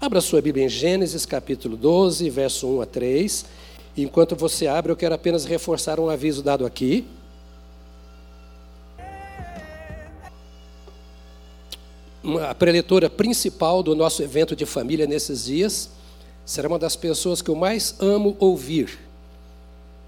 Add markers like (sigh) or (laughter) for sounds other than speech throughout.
Abra sua Bíblia em Gênesis capítulo 12, verso 1 a 3. Enquanto você abre, eu quero apenas reforçar um aviso dado aqui. A preletora principal do nosso evento de família nesses dias será uma das pessoas que eu mais amo ouvir.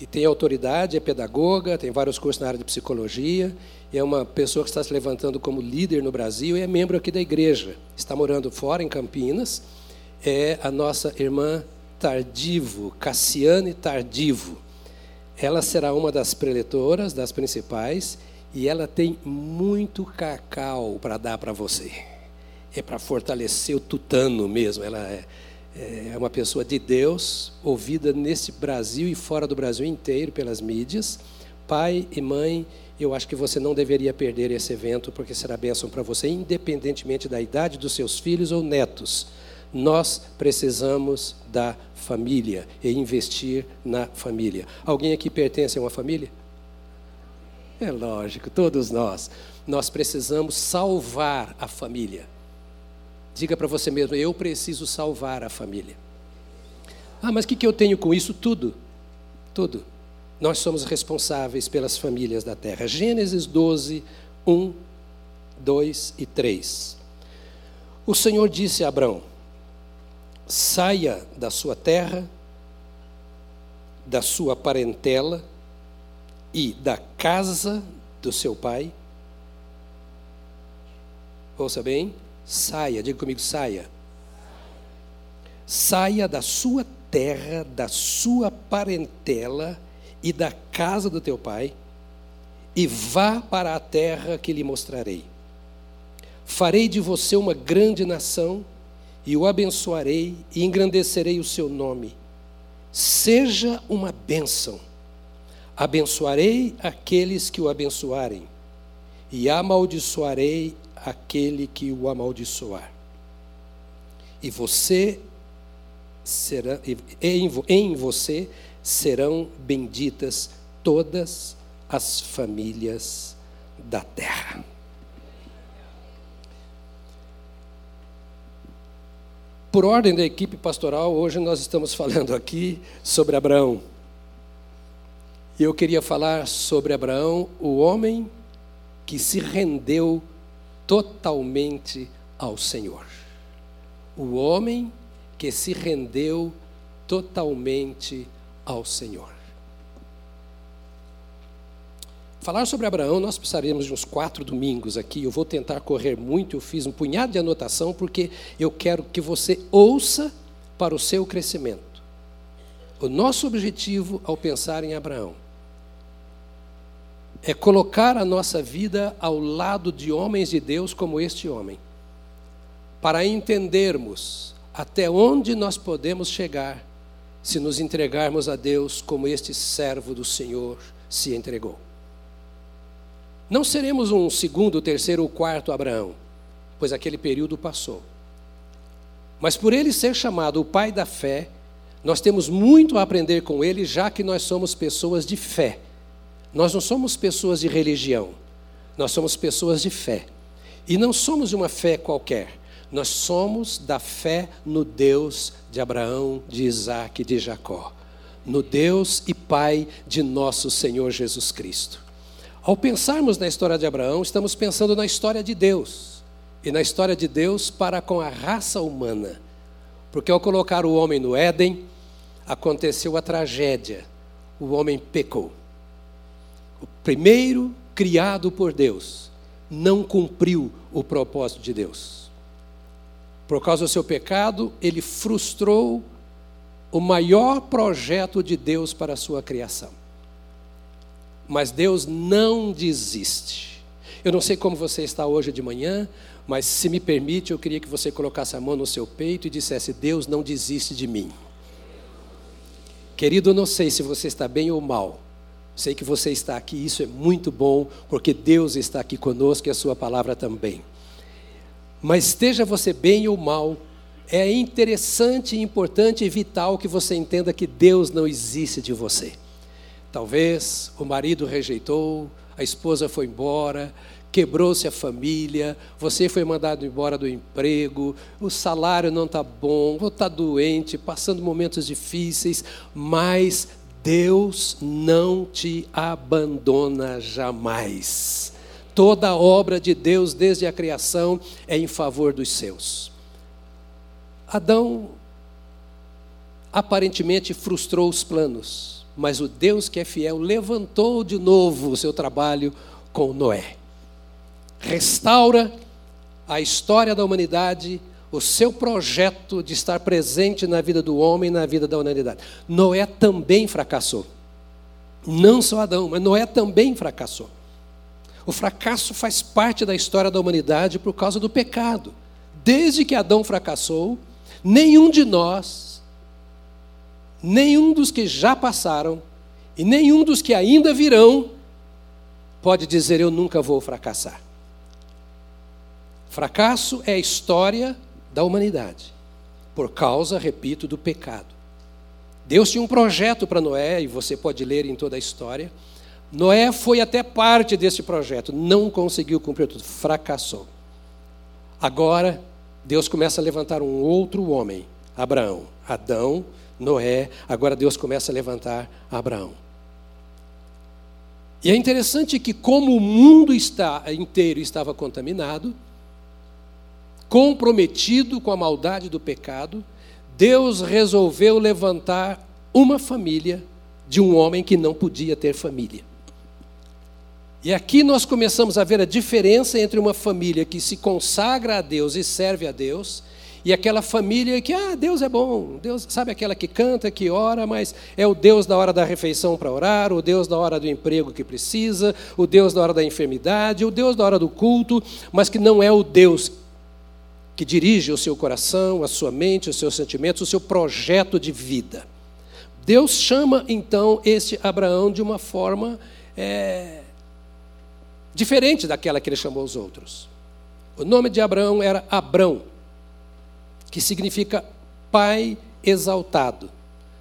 E tem autoridade, é pedagoga, tem vários cursos na área de psicologia, é uma pessoa que está se levantando como líder no Brasil e é membro aqui da igreja. Está morando fora, em Campinas. É a nossa irmã Tardivo, Cassiane Tardivo. Ela será uma das preletoras, das principais, e ela tem muito cacau para dar para você. É para fortalecer o tutano mesmo. Ela é, é uma pessoa de Deus, ouvida nesse Brasil e fora do Brasil inteiro pelas mídias. Pai e mãe, eu acho que você não deveria perder esse evento, porque será bênção para você, independentemente da idade dos seus filhos ou netos. Nós precisamos da família e investir na família. Alguém aqui pertence a uma família? É lógico, todos nós. Nós precisamos salvar a família. Diga para você mesmo: eu preciso salvar a família. Ah, mas o que, que eu tenho com isso? Tudo. Tudo. Nós somos responsáveis pelas famílias da terra. Gênesis 12, 1, 2 e 3. O Senhor disse a Abraão: saia da sua terra, da sua parentela e da casa do seu pai. Ouça bem, saia, diga comigo, saia. Saia da sua terra, da sua parentela e da casa do teu pai, e vá para a terra que lhe mostrarei. Farei de você uma grande nação, e o abençoarei e engrandecerei o seu nome. Seja uma bênção. Abençoarei aqueles que o abençoarem, e amaldiçoarei aquele que o amaldiçoar. E você será, em, em você serão benditas todas as famílias da terra. Por ordem da equipe pastoral, hoje nós estamos falando aqui sobre Abraão. E eu queria falar sobre Abraão, o homem que se rendeu totalmente ao Senhor. O homem que se rendeu totalmente ao Senhor. Falar sobre Abraão, nós precisaríamos de uns quatro domingos aqui. Eu vou tentar correr muito, eu fiz um punhado de anotação, porque eu quero que você ouça para o seu crescimento. O nosso objetivo ao pensar em Abraão é colocar a nossa vida ao lado de homens de Deus como este homem, para entendermos até onde nós podemos chegar se nos entregarmos a Deus como este servo do Senhor se entregou. Não seremos um segundo, terceiro ou quarto Abraão, pois aquele período passou. Mas por ele ser chamado o pai da fé, nós temos muito a aprender com ele, já que nós somos pessoas de fé. Nós não somos pessoas de religião, nós somos pessoas de fé. E não somos de uma fé qualquer, nós somos da fé no Deus de Abraão, de Isaac e de Jacó, no Deus e Pai de nosso Senhor Jesus Cristo. Ao pensarmos na história de Abraão, estamos pensando na história de Deus e na história de Deus para com a raça humana. Porque ao colocar o homem no Éden, aconteceu a tragédia. O homem pecou. O primeiro criado por Deus não cumpriu o propósito de Deus. Por causa do seu pecado, ele frustrou o maior projeto de Deus para a sua criação. Mas Deus não desiste. Eu não sei como você está hoje de manhã, mas se me permite, eu queria que você colocasse a mão no seu peito e dissesse: Deus não desiste de mim. Querido, eu não sei se você está bem ou mal. Sei que você está aqui, isso é muito bom, porque Deus está aqui conosco e a Sua palavra também. Mas esteja você bem ou mal, é interessante, importante e vital que você entenda que Deus não existe de você. Talvez o marido rejeitou, a esposa foi embora, quebrou-se a família, você foi mandado embora do emprego, o salário não está bom, ou está doente, passando momentos difíceis, mas Deus não te abandona jamais. Toda a obra de Deus, desde a criação, é em favor dos seus. Adão aparentemente frustrou os planos, mas o Deus que é fiel levantou de novo o seu trabalho com Noé restaura a história da humanidade, o seu projeto de estar presente na vida do homem e na vida da humanidade. Noé também fracassou. Não só Adão, mas Noé também fracassou. O fracasso faz parte da história da humanidade por causa do pecado. Desde que Adão fracassou, nenhum de nós, nenhum dos que já passaram e nenhum dos que ainda virão, pode dizer: Eu nunca vou fracassar. Fracasso é a história da humanidade, por causa, repito, do pecado. Deus tinha um projeto para Noé, e você pode ler em toda a história. Noé foi até parte desse projeto, não conseguiu cumprir tudo, fracassou. Agora, Deus começa a levantar um outro homem, Abraão. Adão, Noé, agora Deus começa a levantar Abraão. E é interessante que, como o mundo está, inteiro estava contaminado, comprometido com a maldade do pecado, Deus resolveu levantar uma família de um homem que não podia ter família. E aqui nós começamos a ver a diferença entre uma família que se consagra a Deus e serve a Deus e aquela família que, ah, Deus é bom, Deus, sabe aquela que canta, que ora, mas é o Deus da hora da refeição para orar, o Deus da hora do emprego que precisa, o Deus da hora da enfermidade, o Deus da hora do culto, mas que não é o Deus que dirige o seu coração, a sua mente, os seus sentimentos, o seu projeto de vida. Deus chama então este Abraão de uma forma é, diferente daquela que ele chamou os outros. O nome de Abraão era Abrão, que significa pai exaltado.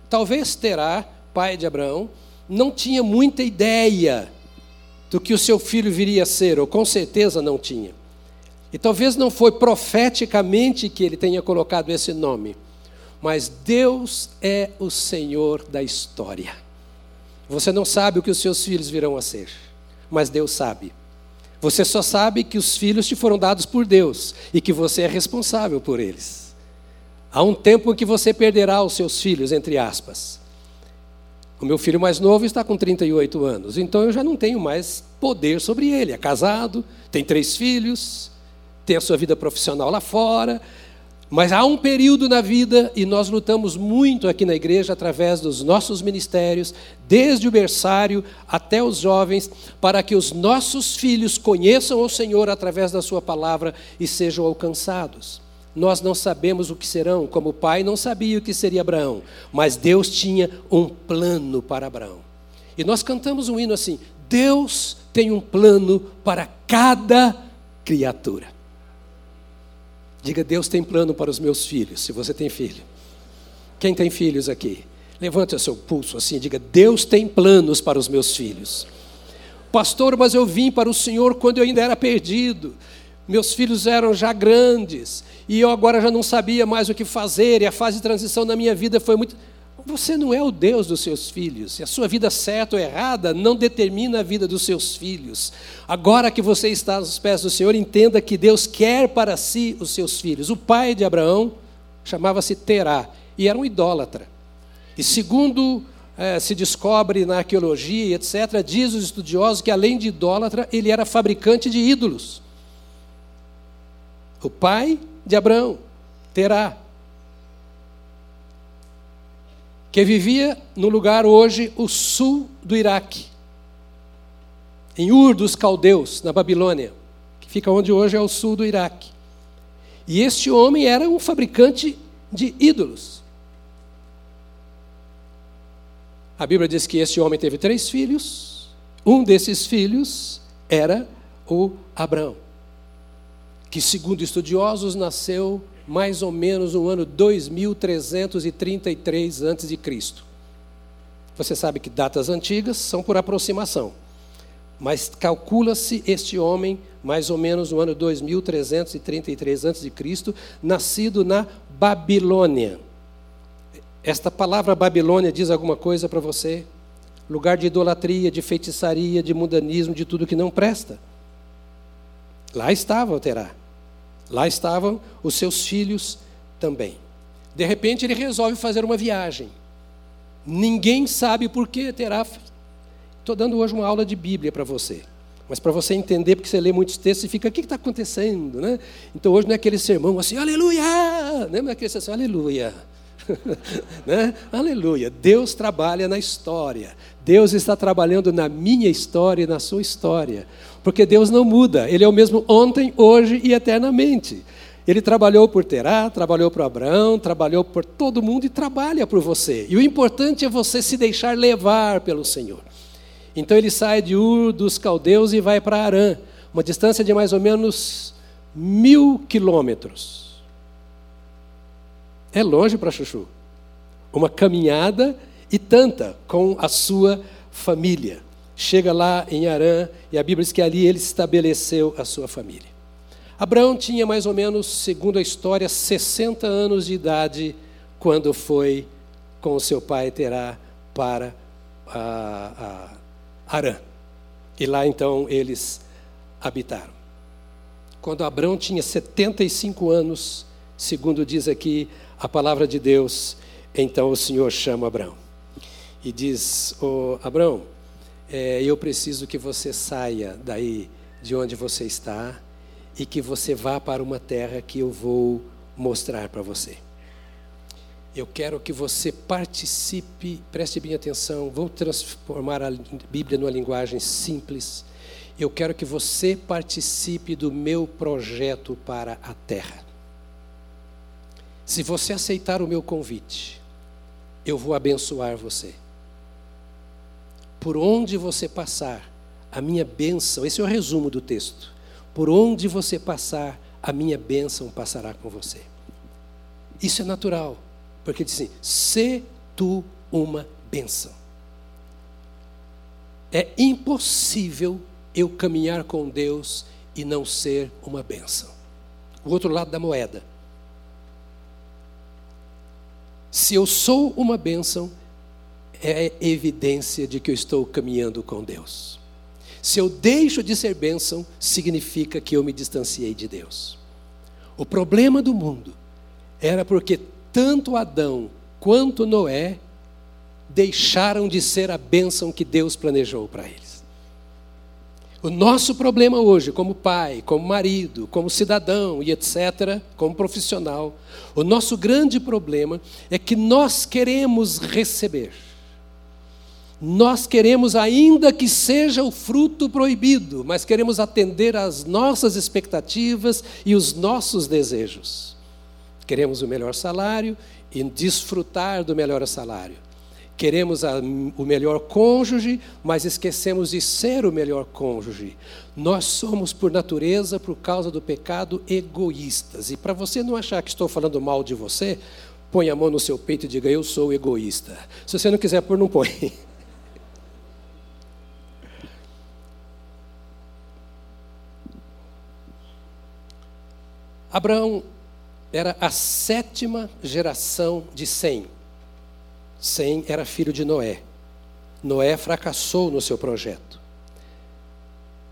Talvez Terá, pai de Abraão, não tinha muita ideia do que o seu filho viria a ser, ou com certeza não tinha. E talvez não foi profeticamente que ele tenha colocado esse nome, mas Deus é o Senhor da história. Você não sabe o que os seus filhos virão a ser, mas Deus sabe. Você só sabe que os filhos te foram dados por Deus e que você é responsável por eles. Há um tempo em que você perderá os seus filhos, entre aspas. O meu filho mais novo está com 38 anos, então eu já não tenho mais poder sobre ele. É casado, tem três filhos, tem a sua vida profissional lá fora, mas há um período na vida, e nós lutamos muito aqui na igreja através dos nossos ministérios, desde o berçário até os jovens, para que os nossos filhos conheçam o Senhor através da Sua palavra e sejam alcançados. Nós não sabemos o que serão, como o pai não sabia o que seria Abraão, mas Deus tinha um plano para Abraão. E nós cantamos um hino assim: Deus tem um plano para cada criatura. Diga, Deus tem plano para os meus filhos, se você tem filho. Quem tem filhos aqui? Levante o seu pulso assim, diga, Deus tem planos para os meus filhos. Pastor, mas eu vim para o Senhor quando eu ainda era perdido. Meus filhos eram já grandes e eu agora já não sabia mais o que fazer, e a fase de transição na minha vida foi muito. Você não é o Deus dos seus filhos. E a sua vida certa ou errada não determina a vida dos seus filhos. Agora que você está aos pés do Senhor, entenda que Deus quer para si os seus filhos. O pai de Abraão chamava-se Terá e era um idólatra. E segundo eh, se descobre na arqueologia, etc., diz os estudiosos que além de idólatra, ele era fabricante de ídolos. O pai de Abraão, Terá que vivia no lugar hoje o sul do Iraque, em Ur dos Caldeus, na Babilônia, que fica onde hoje é o sul do Iraque. E este homem era um fabricante de ídolos. A Bíblia diz que este homem teve três filhos. Um desses filhos era o Abraão, que, segundo estudiosos, nasceu mais ou menos no ano 2333 a.C. Você sabe que datas antigas são por aproximação, mas calcula-se este homem mais ou menos no ano 2333 a.C., nascido na Babilônia. Esta palavra Babilônia diz alguma coisa para você? Lugar de idolatria, de feitiçaria, de mundanismo, de tudo que não presta. Lá estava o Terá. Lá estavam os seus filhos também. De repente ele resolve fazer uma viagem. Ninguém sabe por que Terá. Estou dando hoje uma aula de Bíblia para você. Mas para você entender, porque você lê muitos textos e fica, o que está acontecendo? Né? Então hoje não é aquele sermão assim, aleluia! Né? Não é aquele assim, aleluia. (laughs) né? Aleluia. Deus trabalha na história. Deus está trabalhando na minha história e na sua história. Porque Deus não muda. Ele é o mesmo ontem, hoje e eternamente. Ele trabalhou por Terá, trabalhou por Abraão, trabalhou por todo mundo e trabalha por você. E o importante é você se deixar levar pelo Senhor. Então ele sai de Ur dos Caldeus e vai para Arã, uma distância de mais ou menos mil quilômetros. É longe para Chuchu. Uma caminhada e tanta com a sua família. Chega lá em Arã e a Bíblia diz que ali ele estabeleceu a sua família. Abraão tinha mais ou menos, segundo a história, 60 anos de idade quando foi com seu pai Terá para a, a Arã. E lá então eles habitaram. Quando Abraão tinha 75 anos, segundo diz aqui a palavra de Deus, então o Senhor chama Abraão e diz: oh, Abraão, é, eu preciso que você saia daí de onde você está e que você vá para uma terra que eu vou mostrar para você. Eu quero que você participe, preste bem atenção, vou transformar a Bíblia numa linguagem simples. Eu quero que você participe do meu projeto para a terra. Se você aceitar o meu convite, eu vou abençoar você. Por onde você passar, a minha bênção, esse é o resumo do texto. Por onde você passar, a minha bênção passará com você. Isso é natural, porque diz assim: se tu uma bênção. É impossível eu caminhar com Deus e não ser uma bênção. O outro lado da moeda. Se eu sou uma bênção, é evidência de que eu estou caminhando com Deus. Se eu deixo de ser bênção, significa que eu me distanciei de Deus. O problema do mundo era porque tanto Adão quanto Noé deixaram de ser a bênção que Deus planejou para eles. O nosso problema hoje, como pai, como marido, como cidadão e etc., como profissional, o nosso grande problema é que nós queremos receber. Nós queremos, ainda que seja o fruto proibido, mas queremos atender às nossas expectativas e os nossos desejos. Queremos o melhor salário e desfrutar do melhor salário Queremos a, o melhor cônjuge, mas esquecemos de ser o melhor cônjuge. Nós somos, por natureza, por causa do pecado, egoístas. E para você não achar que estou falando mal de você, põe a mão no seu peito e diga: Eu sou egoísta. Se você não quiser pôr, não põe. (laughs) Abraão era a sétima geração de Sem. Sem era filho de Noé. Noé fracassou no seu projeto.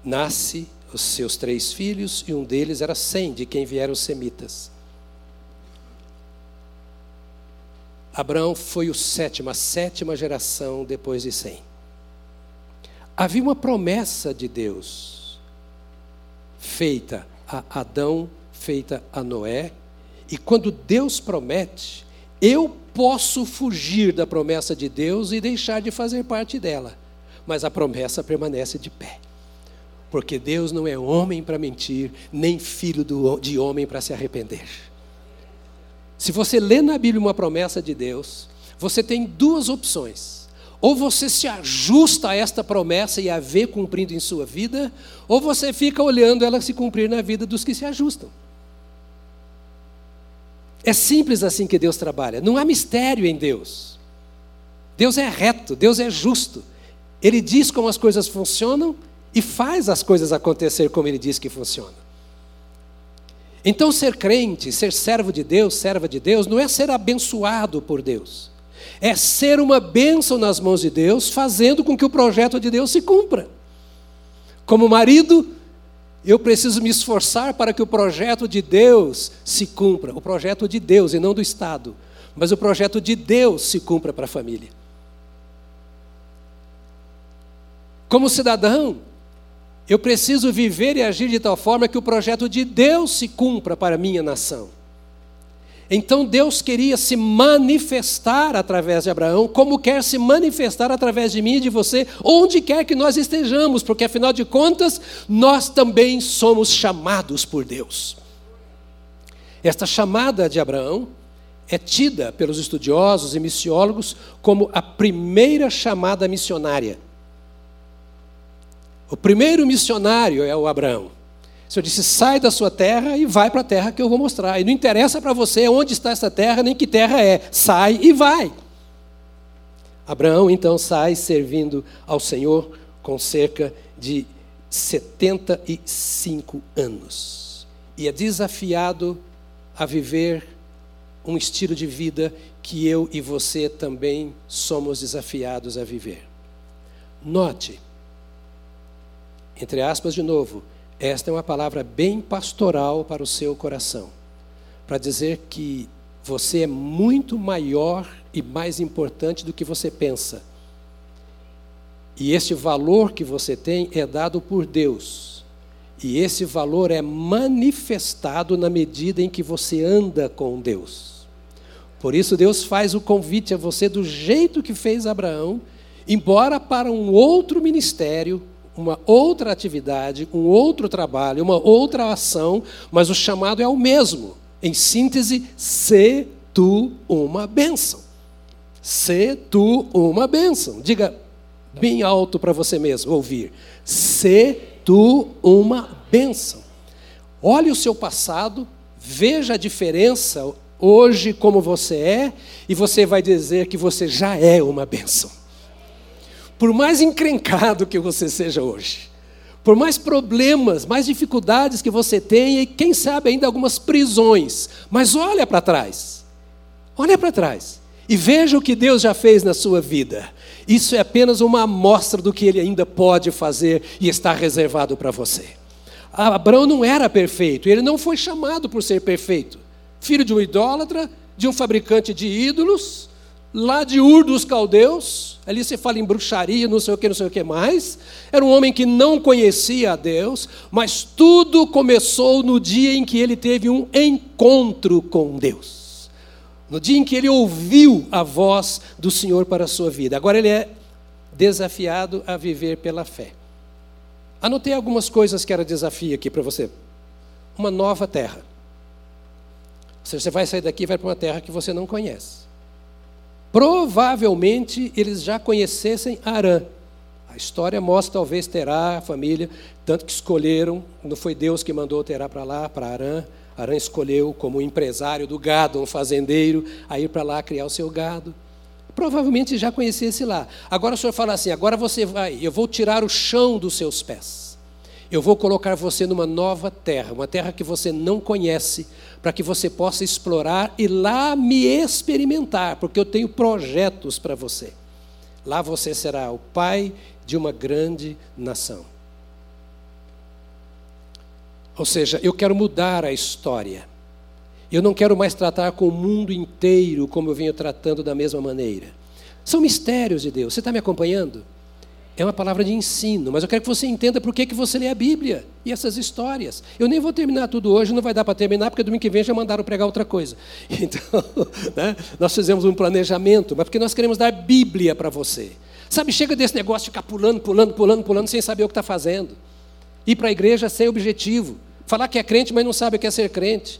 Nasce os seus três filhos e um deles era Sem, de quem vieram os semitas. Abraão foi o sétimo, a sétima geração depois de Sem. Havia uma promessa de Deus feita a Adão, feita a Noé, e quando Deus promete, eu posso fugir da promessa de Deus e deixar de fazer parte dela, mas a promessa permanece de pé. Porque Deus não é homem para mentir, nem filho do, de homem para se arrepender. Se você lê na Bíblia uma promessa de Deus, você tem duas opções. Ou você se ajusta a esta promessa e a vê cumprindo em sua vida, ou você fica olhando ela se cumprir na vida dos que se ajustam. É simples assim que Deus trabalha. Não há mistério em Deus. Deus é reto, Deus é justo. Ele diz como as coisas funcionam e faz as coisas acontecer como ele diz que funciona. Então, ser crente, ser servo de Deus, serva de Deus, não é ser abençoado por Deus, é ser uma bênção nas mãos de Deus, fazendo com que o projeto de Deus se cumpra. Como marido, eu preciso me esforçar para que o projeto de Deus se cumpra, o projeto de Deus e não do Estado, mas o projeto de Deus se cumpra para a família. Como cidadão, eu preciso viver e agir de tal forma que o projeto de Deus se cumpra para a minha nação. Então Deus queria se manifestar através de Abraão, como quer se manifestar através de mim e de você, onde quer que nós estejamos, porque afinal de contas, nós também somos chamados por Deus. Esta chamada de Abraão é tida pelos estudiosos e missiólogos como a primeira chamada missionária. O primeiro missionário é o Abraão. O Senhor disse: sai da sua terra e vai para a terra que eu vou mostrar. E não interessa para você onde está essa terra, nem que terra é. Sai e vai. Abraão então sai servindo ao Senhor com cerca de 75 anos. E é desafiado a viver um estilo de vida que eu e você também somos desafiados a viver. Note, entre aspas de novo, esta é uma palavra bem pastoral para o seu coração, para dizer que você é muito maior e mais importante do que você pensa. E este valor que você tem é dado por Deus. E esse valor é manifestado na medida em que você anda com Deus. Por isso, Deus faz o convite a você do jeito que fez Abraão, embora para um outro ministério, uma outra atividade, um outro trabalho, uma outra ação, mas o chamado é o mesmo. Em síntese, se tu uma bênção. Se tu uma bênção. Diga bem alto para você mesmo ouvir. Se tu uma bênção. Olhe o seu passado, veja a diferença hoje como você é, e você vai dizer que você já é uma bênção. Por mais encrencado que você seja hoje, por mais problemas, mais dificuldades que você tenha, e quem sabe ainda algumas prisões, mas olha para trás, olha para trás e veja o que Deus já fez na sua vida. Isso é apenas uma amostra do que Ele ainda pode fazer e está reservado para você. Abraão não era perfeito, ele não foi chamado por ser perfeito. Filho de um idólatra, de um fabricante de ídolos, lá de Ur dos Caldeus, ali se fala em bruxaria, não sei o que, não sei o que mais. Era um homem que não conhecia a Deus, mas tudo começou no dia em que ele teve um encontro com Deus. No dia em que ele ouviu a voz do Senhor para a sua vida. Agora ele é desafiado a viver pela fé. Anotei algumas coisas que era desafio aqui para você. Uma nova terra. Você vai sair daqui e vai para uma terra que você não conhece. Provavelmente eles já conhecessem Arã. A história mostra talvez Terá, a família, tanto que escolheram, não foi Deus que mandou Terá para lá, para Arã. Arã escolheu como empresário do gado, um fazendeiro, a ir para lá criar o seu gado. Provavelmente já conhecesse lá. Agora o senhor fala assim: agora você vai, eu vou tirar o chão dos seus pés. Eu vou colocar você numa nova terra, uma terra que você não conhece, para que você possa explorar e lá me experimentar, porque eu tenho projetos para você. Lá você será o pai de uma grande nação. Ou seja, eu quero mudar a história. Eu não quero mais tratar com o mundo inteiro como eu venho tratando da mesma maneira. São mistérios de Deus. Você está me acompanhando? É uma palavra de ensino, mas eu quero que você entenda por que, você lê a Bíblia e essas histórias. Eu nem vou terminar tudo hoje, não vai dar para terminar, porque domingo que vem já mandaram pregar outra coisa. (laughs) Então, né, nós fizemos um planejamento, mas porque nós queremos dar Bíblia para você. Sabe, chega desse negócio de ficar pulando, pulando, pulando, pulando, sem saber o que está fazendo. Ir para a igreja sem objetivo. Falar que é crente, mas não sabe o que é ser crente.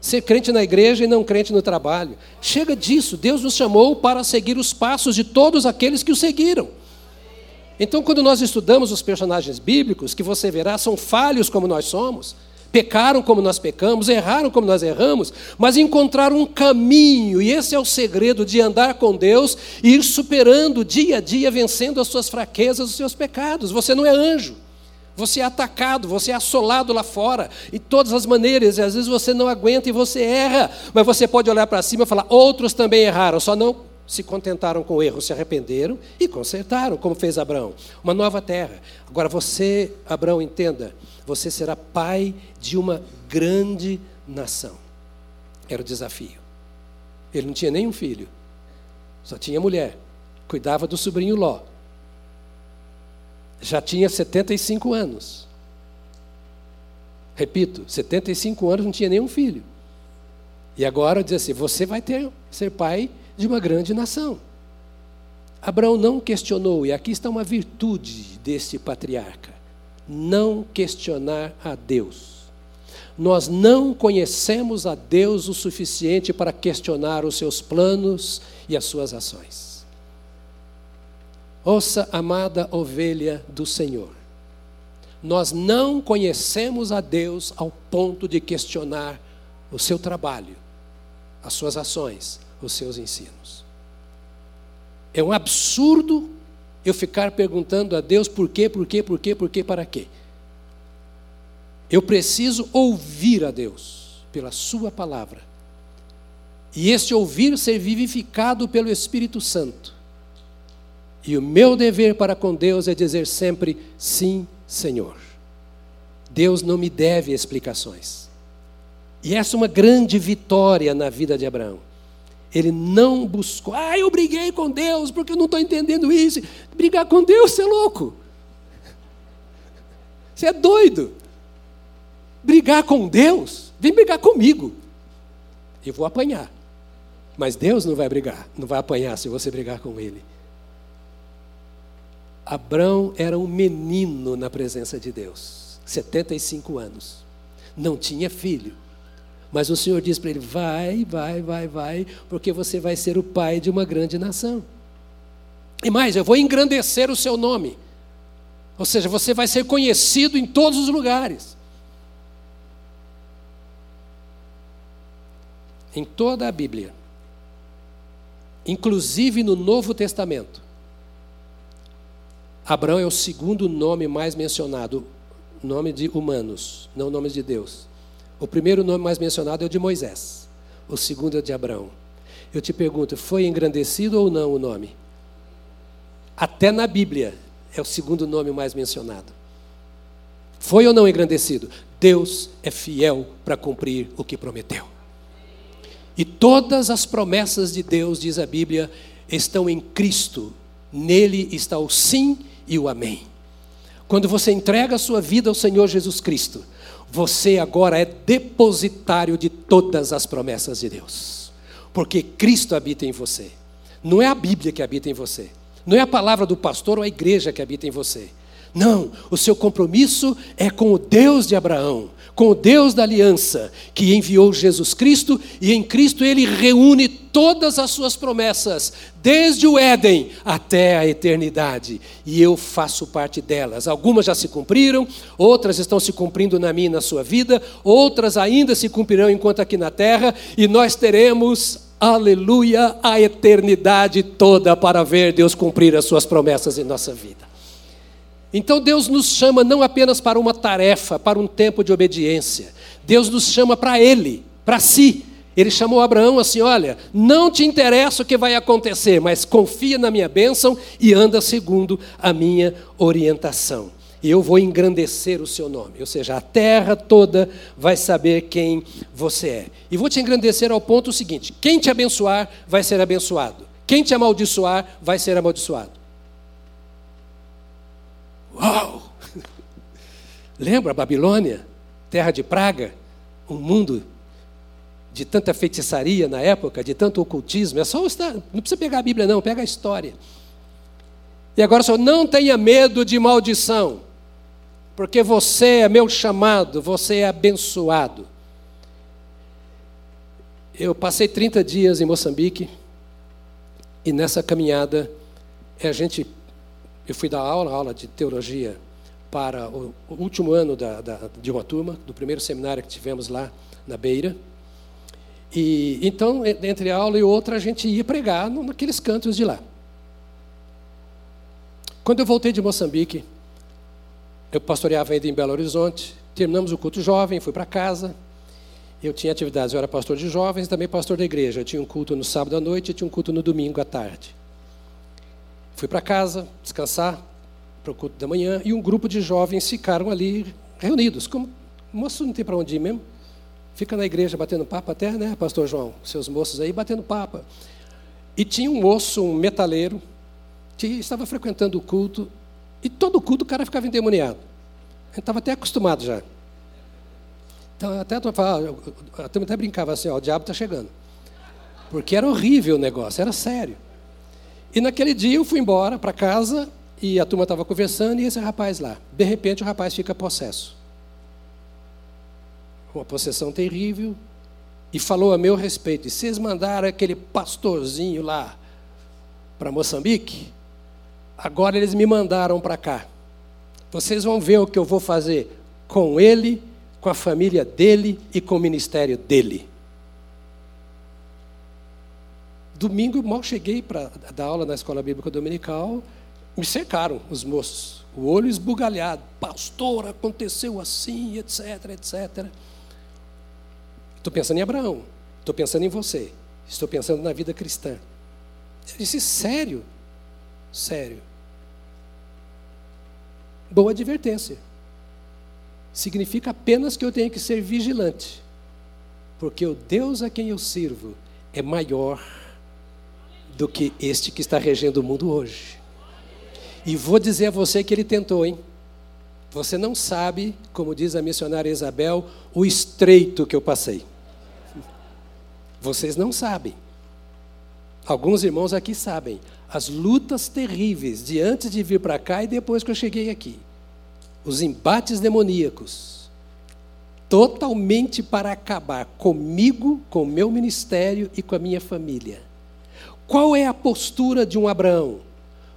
Ser crente na igreja e não crente no trabalho. Chega disso. Deus nos chamou para seguir os passos de todos aqueles que o seguiram. Então, quando nós estudamos os personagens bíblicos, que você verá, são falhos como nós somos, pecaram como nós pecamos, erraram como nós erramos, mas encontraram um caminho, e esse é o segredo de andar com Deus e ir superando dia a dia, vencendo as suas fraquezas, os seus pecados. Você não é anjo, você é atacado, você é assolado lá fora, de todas as maneiras, e às vezes você não aguenta e você erra, mas você pode olhar para cima e falar: outros também erraram, só não se contentaram com o erro, se arrependeram e consertaram, como fez Abraão. Uma nova terra. Agora você, Abraão, entenda, você será pai de uma grande nação. Era o desafio. Ele não tinha nenhum filho, só tinha mulher, cuidava do sobrinho Ló já tinha 75 anos. Repito, 75 anos não tinha nenhum filho. E agora diz assim: você vai ter ser pai de uma grande nação. Abraão não questionou, e aqui está uma virtude desse patriarca: não questionar a Deus. Nós não conhecemos a Deus o suficiente para questionar os seus planos e as suas ações. Ouça, amada ovelha do Senhor. Nós não conhecemos a Deus ao ponto de questionar o seu trabalho, as suas ações, os seus ensinos. É um absurdo eu ficar perguntando a Deus por quê, por quê, por quê, por quê, para quê. Eu preciso ouvir a Deus pela Sua palavra. E este ouvir ser vivificado pelo Espírito Santo e o meu dever para com Deus é dizer sempre: sim, Senhor. Deus não me deve explicações. E essa é uma grande vitória na vida de Abraão. Ele não buscou, ah, eu briguei com Deus porque eu não estou entendendo isso. Brigar com Deus, você é louco. Você é doido. Brigar com Deus, vem brigar comigo. Eu vou apanhar. Mas Deus não vai brigar, não vai apanhar se você brigar com Ele. Abraão era um menino na presença de Deus, 75 anos. Não tinha filho. Mas o Senhor diz para ele: vai, vai, vai, vai, porque você vai ser o pai de uma grande nação. E mais, eu vou engrandecer o seu nome. Ou seja, você vai ser conhecido em todos os lugares. Em toda a Bíblia, inclusive no Novo Testamento, Abraão é o segundo nome mais mencionado, nome de humanos, não nome de Deus. O primeiro nome mais mencionado é o de Moisés, o segundo é o de Abraão. Eu te pergunto, foi engrandecido ou não o nome? Até na Bíblia é o segundo nome mais mencionado. Foi ou não engrandecido? Deus é fiel para cumprir o que prometeu. E todas as promessas de Deus, diz a Bíblia, estão em Cristo. Nele está o sim e o amém. Quando você entrega a sua vida ao Senhor Jesus Cristo, você agora é depositário de todas as promessas de Deus, porque Cristo habita em você. Não é a Bíblia que habita em você, não é a palavra do pastor ou a igreja que habita em você. Não, o seu compromisso é com o Deus de Abraão, com o Deus da aliança, que enviou Jesus Cristo, e em Cristo ele reúne todas as suas promessas, desde o Éden até a eternidade, e eu faço parte delas. Algumas já se cumpriram, outras estão se cumprindo na minha e na sua vida, outras ainda se cumprirão enquanto aqui na terra, e nós teremos aleluia, a eternidade toda para ver Deus cumprir as suas promessas em nossa vida. Então Deus nos chama não apenas para uma tarefa, para um tempo de obediência. Deus nos chama para Ele, para si. Ele chamou Abraão assim: olha, não te interessa o que vai acontecer, mas confia na minha bênção e anda segundo a minha orientação. E eu vou engrandecer o seu nome, ou seja, a terra toda vai saber quem você é. E vou te engrandecer ao ponto seguinte: quem te abençoar vai ser abençoado, quem te amaldiçoar vai ser amaldiçoado. Uau! Lembra a Babilônia, terra de praga, um mundo de tanta feitiçaria na época, de tanto ocultismo. É só não precisa pegar a Bíblia não, pega a história. E agora só não tenha medo de maldição, porque você é meu chamado, você é abençoado. Eu passei 30 dias em Moçambique e nessa caminhada a gente eu fui dar aula, aula de teologia para o último ano da, da, de uma turma, do primeiro seminário que tivemos lá na Beira. E então, entre aula e outra, a gente ia pregar naqueles cantos de lá. Quando eu voltei de Moçambique, eu pastoreava ainda em Belo Horizonte. Terminamos o culto jovem, fui para casa. Eu tinha atividades, eu era pastor de jovens e também pastor da igreja. Eu tinha um culto no sábado à noite e tinha um culto no domingo à tarde. Fui para casa, descansar, para o culto da manhã, e um grupo de jovens ficaram ali reunidos. Como moço não tem para onde ir mesmo? Fica na igreja batendo papo até, né, pastor João? Seus moços aí batendo papo. E tinha um moço, um metaleiro, que estava frequentando o culto, e todo culto o cara ficava endemoniado. Ele estava até acostumado já. Então, até, até, até brincava assim, ó, o diabo está chegando. Porque era horrível o negócio, era sério. E naquele dia eu fui embora para casa e a turma estava conversando e esse rapaz lá. De repente o rapaz fica possesso. Uma possessão terrível. E falou a meu respeito. E vocês mandaram aquele pastorzinho lá para Moçambique? Agora eles me mandaram para cá. Vocês vão ver o que eu vou fazer com ele com a família dele e com o ministério dele. Domingo, mal cheguei para dar aula na escola bíblica dominical, me cercaram os moços, o olho esbugalhado. Pastor, aconteceu assim, etc, etc. Estou pensando em Abraão, estou pensando em você, estou pensando na vida cristã. Eu disse, sério? Sério. Boa advertência significa apenas que eu tenho que ser vigilante, porque o Deus a quem eu sirvo é maior do que este que está regendo o mundo hoje. E vou dizer a você que ele tentou, hein? Você não sabe, como diz a missionária Isabel, o estreito que eu passei. Vocês não sabem. Alguns irmãos aqui sabem as lutas terríveis de antes de vir para cá e depois que eu cheguei aqui os embates demoníacos, totalmente para acabar comigo, com o meu ministério e com a minha família. Qual é a postura de um Abraão?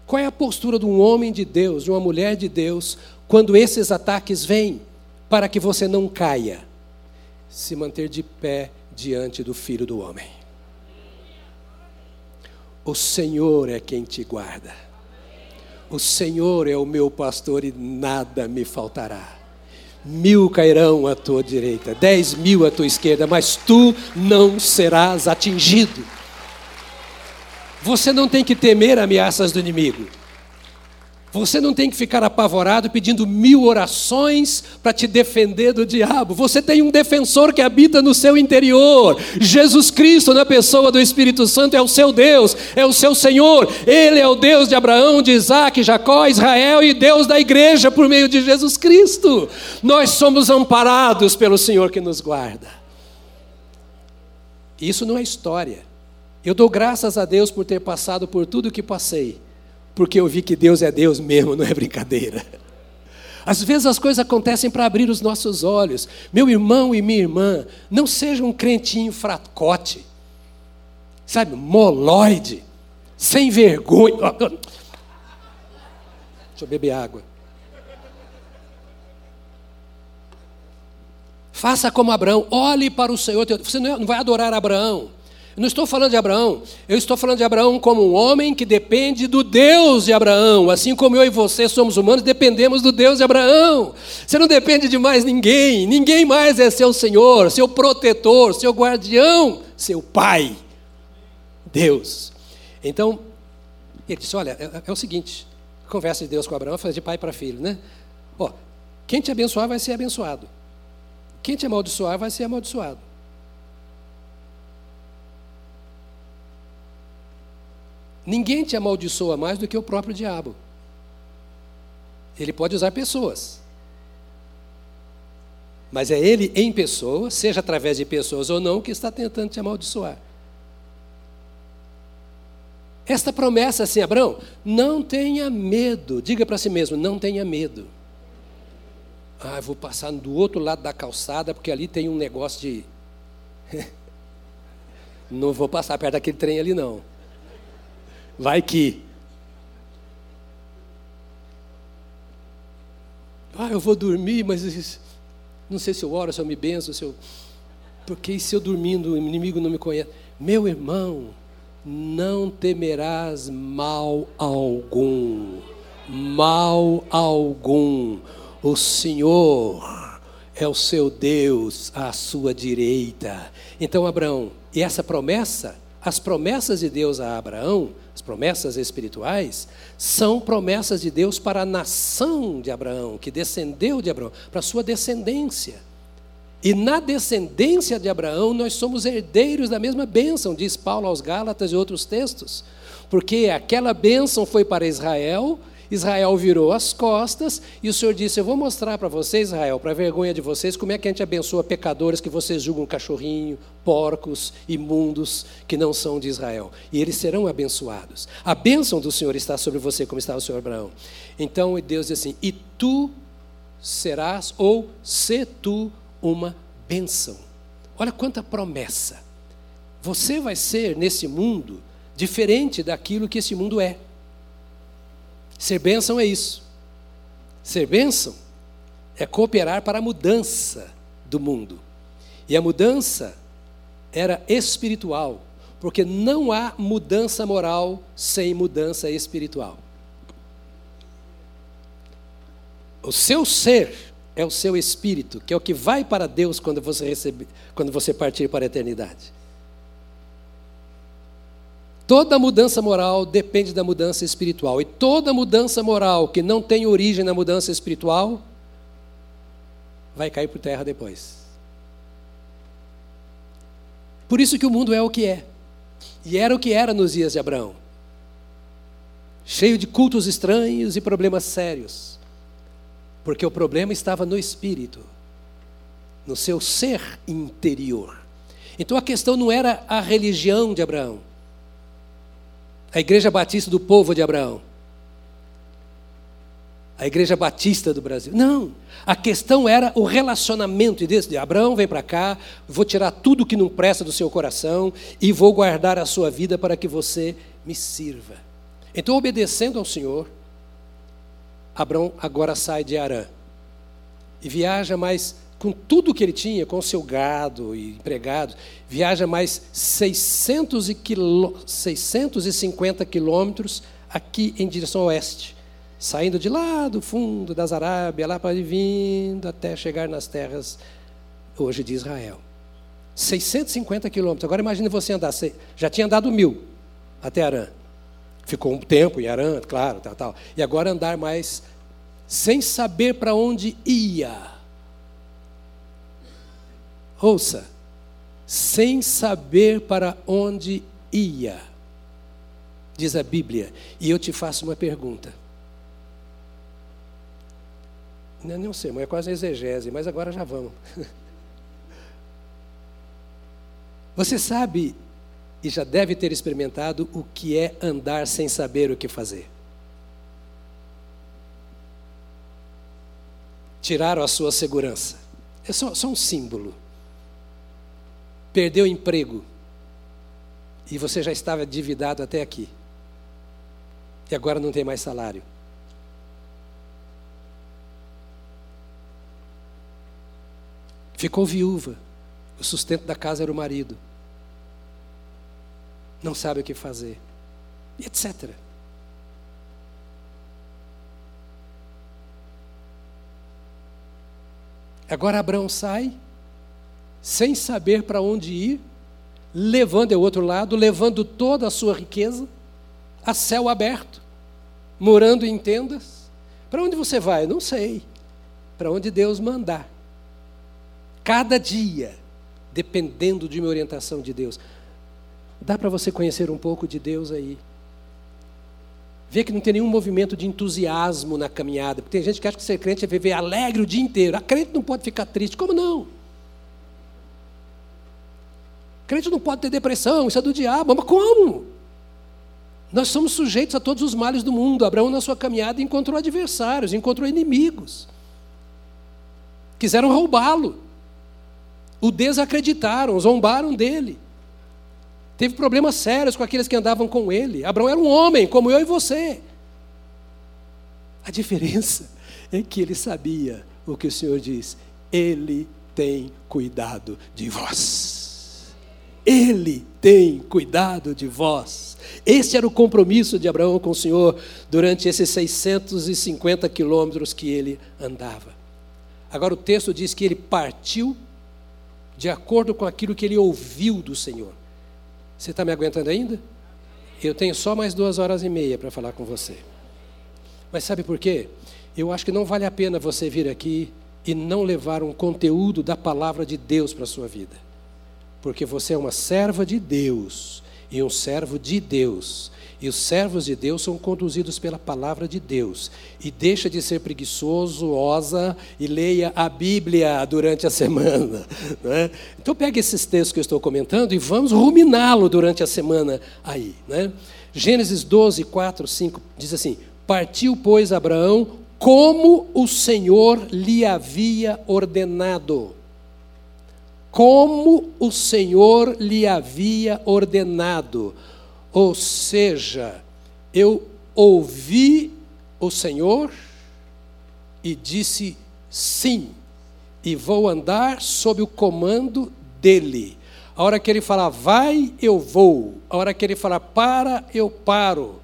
Qual é a postura de um homem de Deus, de uma mulher de Deus, quando esses ataques vêm, para que você não caia? Se manter de pé diante do Filho do Homem. O Senhor é quem te guarda. O Senhor é o meu pastor e nada me faltará. Mil cairão à tua direita, dez mil à tua esquerda, mas tu não serás atingido. Você não tem que temer ameaças do inimigo. Você não tem que ficar apavorado pedindo mil orações para te defender do diabo. Você tem um defensor que habita no seu interior. Jesus Cristo, na pessoa do Espírito Santo, é o seu Deus, é o seu Senhor. Ele é o Deus de Abraão, de Isaac, Jacó, Israel e Deus da igreja por meio de Jesus Cristo. Nós somos amparados pelo Senhor que nos guarda. Isso não é história. Eu dou graças a Deus por ter passado por tudo o que passei porque eu vi que Deus é Deus mesmo, (laughs) não é brincadeira. Às vezes as coisas acontecem para abrir os nossos olhos. Meu irmão e minha irmã, não seja um crentinho fracote, sabe, moloide, sem vergonha. (laughs) Deixa eu beber água. Faça como Abraão, olhe para o Senhor. Você não vai adorar Abraão. Não estou falando de Abraão, eu estou falando de Abraão como um homem que depende do Deus de Abraão, assim como eu e você somos humanos, dependemos do Deus de Abraão. Você não depende de mais ninguém, ninguém mais é seu Senhor, seu protetor, seu guardião, seu Pai, Deus. Então, ele disse: Olha, é, é o seguinte, conversa de Deus com Abraão, faz de pai para filho, né? Ó, quem te abençoar vai ser abençoado, quem te amaldiçoar vai ser amaldiçoado. Ninguém te amaldiçoa mais do que o próprio diabo. Ele pode usar pessoas. Mas é ele em pessoa, seja através de pessoas ou não, que está tentando te amaldiçoar. Esta promessa assim, Abraão, não tenha medo. Diga para si mesmo, não tenha medo. Ah, eu vou passar do outro lado da calçada, porque ali tem um negócio de. (laughs) não vou passar perto daquele trem ali, não. Vai que. Ah, eu vou dormir, mas não sei se eu oro, se eu me benzo, se eu. Porque se eu dormindo, o inimigo não me conhece. Meu irmão, não temerás mal algum. Mal algum. o Senhor é o seu Deus à sua direita. Então, Abraão, e essa promessa, as promessas de Deus a Abraão, as promessas espirituais, são promessas de Deus para a nação de Abraão, que descendeu de Abraão, para a sua descendência. E na descendência de Abraão, nós somos herdeiros da mesma bênção, diz Paulo aos Gálatas e outros textos. Porque aquela bênção foi para Israel, Israel virou as costas e o Senhor disse: Eu vou mostrar para vocês, Israel, para vergonha de vocês, como é que a gente abençoa pecadores que vocês julgam cachorrinho, porcos, imundos, que não são de Israel. E eles serão abençoados. A bênção do Senhor está sobre você, como estava o Senhor Abraão. Então Deus diz assim: E tu serás, ou se tu, uma bênção. Olha quanta promessa. Você vai ser nesse mundo diferente daquilo que esse mundo é. Ser bênção é isso. Ser bênção é cooperar para a mudança do mundo. E a mudança era espiritual, porque não há mudança moral sem mudança espiritual. O seu ser é o seu espírito, que é o que vai para Deus quando você receber, quando você partir para a eternidade. Toda mudança moral depende da mudança espiritual. E toda mudança moral que não tem origem na mudança espiritual vai cair por terra depois. Por isso que o mundo é o que é. E era o que era nos dias de Abraão. Cheio de cultos estranhos e problemas sérios. Porque o problema estava no espírito, no seu ser interior. Então a questão não era a religião de Abraão a Igreja Batista do povo de Abraão. A Igreja Batista do Brasil. Não. A questão era o relacionamento de Abraão vem para cá, vou tirar tudo que não presta do seu coração e vou guardar a sua vida para que você me sirva. Então, obedecendo ao Senhor, Abraão agora sai de Arã e viaja mais com tudo que ele tinha, com o seu gado e empregados, viaja mais 600 e quilô, 650 quilômetros aqui em direção oeste, saindo de lá do fundo das Arábia, lá para vindo até chegar nas terras hoje de Israel. 650 quilômetros. Agora imagine você andar, já tinha andado mil até Arã. Ficou um tempo em Arã, claro, tal, tal. E agora andar mais sem saber para onde ia Ouça, sem saber para onde ia, diz a Bíblia, e eu te faço uma pergunta. Não, não sei, mas é quase exegese, mas agora já vamos. (laughs) Você sabe e já deve ter experimentado o que é andar sem saber o que fazer. Tiraram a sua segurança. É só, só um símbolo perdeu o emprego e você já estava endividado até aqui e agora não tem mais salário. Ficou viúva, o sustento da casa era o marido. Não sabe o que fazer, etc. Agora Abraão sai sem saber para onde ir, levando ao outro lado, levando toda a sua riqueza, a céu aberto, morando em tendas. Para onde você vai? Não sei. Para onde Deus mandar. Cada dia, dependendo de uma orientação de Deus. Dá para você conhecer um pouco de Deus aí. Vê que não tem nenhum movimento de entusiasmo na caminhada. Porque tem gente que acha que ser crente é viver alegre o dia inteiro. A crente não pode ficar triste. Como não? Crente não pode ter depressão, isso é do diabo. Mas como? Nós somos sujeitos a todos os males do mundo. Abraão, na sua caminhada, encontrou adversários, encontrou inimigos. Quiseram roubá-lo. O desacreditaram, zombaram dele. Teve problemas sérios com aqueles que andavam com ele. Abraão era um homem, como eu e você. A diferença é que ele sabia o que o Senhor diz: Ele tem cuidado de vós. Ele tem cuidado de vós. Esse era o compromisso de Abraão com o Senhor durante esses 650 quilômetros que ele andava. Agora o texto diz que ele partiu de acordo com aquilo que ele ouviu do Senhor. Você está me aguentando ainda? Eu tenho só mais duas horas e meia para falar com você. Mas sabe por quê? Eu acho que não vale a pena você vir aqui e não levar um conteúdo da palavra de Deus para a sua vida. Porque você é uma serva de Deus e um servo de Deus. E os servos de Deus são conduzidos pela palavra de Deus. E deixa de ser preguiçoso, osa e leia a Bíblia durante a semana. (laughs) Né? Então pegue esses textos que eu estou comentando e vamos ruminá-lo durante a semana aí. Né? Gênesis 12, 4, 5 diz assim: Partiu, pois, Abraão como o Senhor lhe havia ordenado. Como o Senhor lhe havia ordenado. Ou seja, eu ouvi o Senhor e disse sim, e vou andar sob o comando dele. A hora que ele falar vai, eu vou. A hora que ele falar para, eu paro.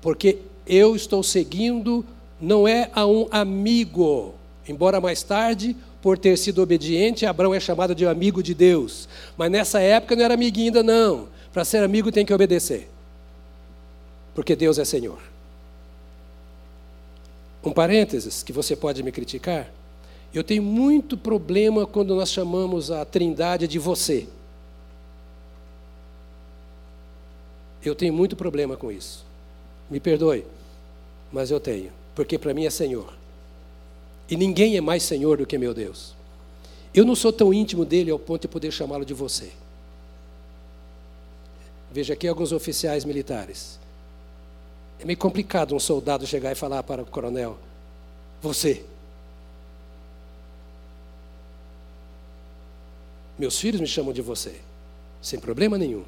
Porque eu estou seguindo não é a um amigo, embora mais tarde, por ter sido obediente, Abraão é chamado de amigo de Deus. Mas nessa época não era amiguinho ainda, não. Para ser amigo tem que obedecer. Porque Deus é Senhor. Um parênteses que você pode me criticar. Eu tenho muito problema quando nós chamamos a trindade de você. Eu tenho muito problema com isso. Me perdoe, mas eu tenho porque para mim é Senhor. E ninguém é mais Senhor do que meu Deus. Eu não sou tão íntimo dele ao ponto de poder chamá-lo de você. Veja aqui alguns oficiais militares. É meio complicado um soldado chegar e falar para o coronel: Você. Meus filhos me chamam de você, sem problema nenhum.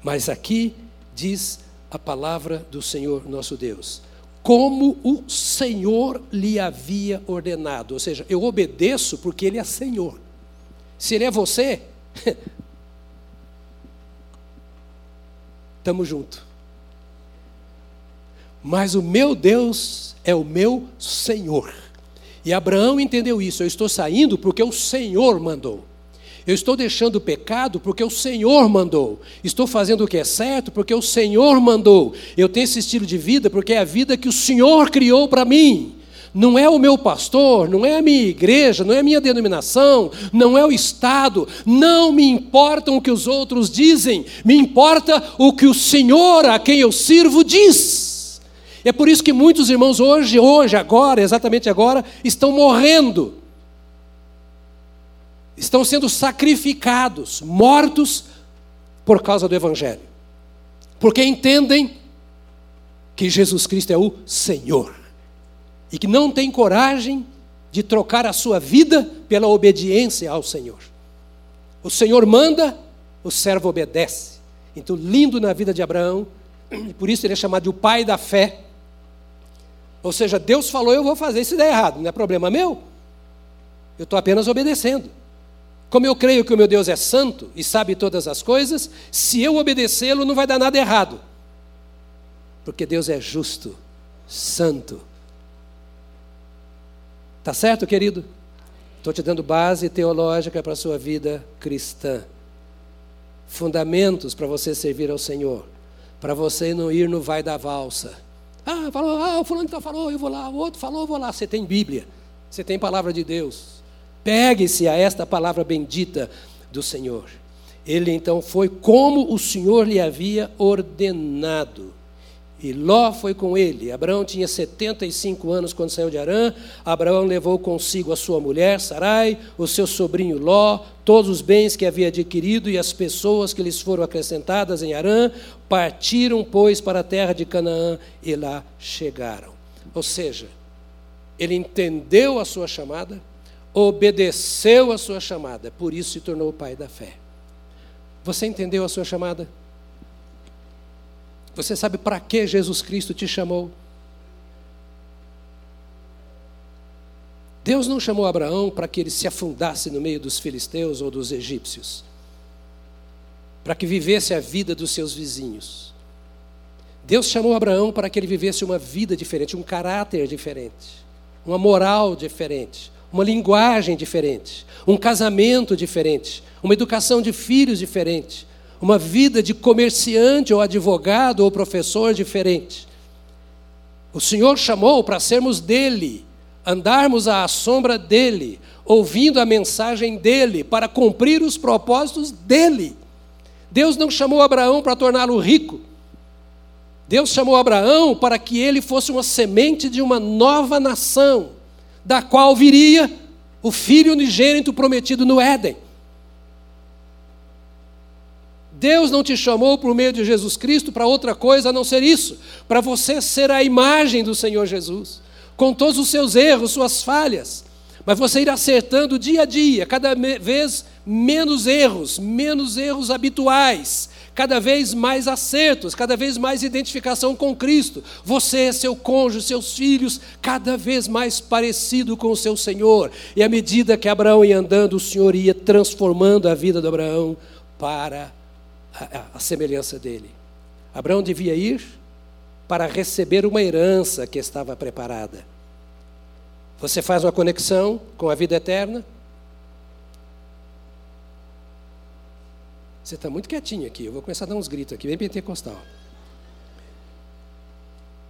Mas aqui diz a palavra do Senhor nosso Deus como o Senhor lhe havia ordenado. Ou seja, eu obedeço porque Ele é Senhor. Se Ele é você, (laughs) estamos junto. Mas o meu Deus é o meu Senhor. E Abraão entendeu isso. Eu estou saindo porque o Senhor mandou. Eu estou deixando o pecado porque o Senhor mandou. Estou fazendo o que é certo porque o Senhor mandou. Eu tenho esse estilo de vida porque é a vida que o Senhor criou para mim. Não é o meu pastor, não é a minha igreja, não é a minha denominação, não é o Estado. Não me importam o que os outros dizem, me importa o que o Senhor a quem eu sirvo diz. É por isso que muitos irmãos hoje, hoje, agora, exatamente agora, estão morrendo estão sendo sacrificados, mortos por causa do Evangelho. Porque entendem que Jesus Cristo é o Senhor e que não tem coragem de trocar a sua vida pela obediência ao Senhor. O Senhor manda, o servo obedece. Então, lindo na vida de Abraão, (clears throat) por isso ele é chamado de o pai da fé. Ou seja, Deus falou, eu vou fazer, se der errado, não é problema meu. Eu estou apenas obedecendo. Como eu creio que o meu Deus é santo e sabe todas as coisas, se eu obedecê-lo não vai dar nada errado. Porque Deus é justo, santo. Tá certo, querido? Estou te dando base teológica para a sua vida cristã. Fundamentos para você servir ao Senhor. Para você não ir no vai da valsa. Ah, falou, ah, o fulano falou, eu vou lá, o outro falou, eu vou lá. Você tem Bíblia, você tem palavra de Deus. Pegue-se a esta palavra bendita do Senhor. Ele então foi como o Senhor lhe havia ordenado. E Ló foi com ele. Abraão tinha 75 anos quando saiu de Arã. Abraão levou consigo a sua mulher, Sarai, o seu sobrinho Ló, todos os bens que havia adquirido e as pessoas que lhes foram acrescentadas em Arã. Partiram, pois, para a terra de Canaã e lá chegaram. Ou seja, ele entendeu a sua chamada, obedeceu a sua chamada, por isso se tornou o pai da fé. Você entendeu a sua chamada? Você sabe para que Jesus Cristo te chamou? Deus não chamou Abraão para que ele se afundasse no meio dos filisteus ou dos egípcios. para que vivesse a vida dos seus vizinhos. Deus chamou Abraão para que ele vivesse uma vida diferente, um caráter diferente, uma moral diferente, uma linguagem diferente, um casamento diferente, uma educação de filhos diferente, uma vida de comerciante ou advogado ou professor diferente. O Senhor chamou para sermos dele, andarmos à sombra dele, ouvindo a mensagem dele, para cumprir os propósitos dele. Deus não chamou Abraão para torná-lo rico. Deus chamou Abraão para que ele fosse uma semente de uma nova nação, da qual viria o filho unigênito prometido no Éden. Deus não te chamou por meio de Jesus Cristo para outra coisa a não ser isso, para você ser a imagem do Senhor Jesus, com todos os seus erros, suas falhas, mas você ir acertando dia a dia, cada vez menos erros, menos erros habituais, cada vez mais acertos, cada vez mais identificação com Cristo. Você, seu cônjuge, seus filhos, cada vez mais parecido com o seu Senhor. E à medida que Abraão ia andando, o Senhor ia transformando a vida de Abraão para a, a semelhança dele. Abraão devia ir para receber uma herança que estava preparada. Você faz uma conexão com a vida eterna, Você está muito quietinho aqui. Eu vou começar a dar uns gritos aqui, bem pentecostal.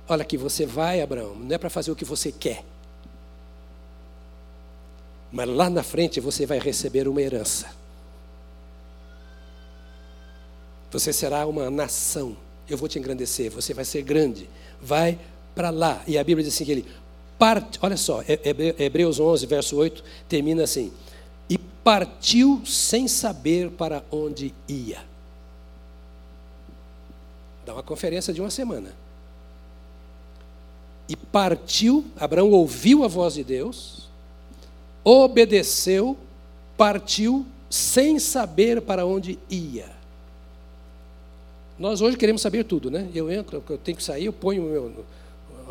Olha aqui, você vai, Abraão, não é para fazer o que você quer. Mas lá na frente você vai receber uma herança. Você será uma nação. Eu vou te engrandecer, você vai ser grande. Vai para lá. E a Bíblia diz assim que ele parte, olha só, Hebreus 11, verso 8, termina assim: partiu sem saber para onde ia. Dá uma conferência de uma semana. E partiu, Abraão ouviu a voz de Deus, obedeceu, partiu sem saber para onde ia. Nós hoje queremos saber tudo, né? Eu entro, eu tenho que sair, eu ponho meu,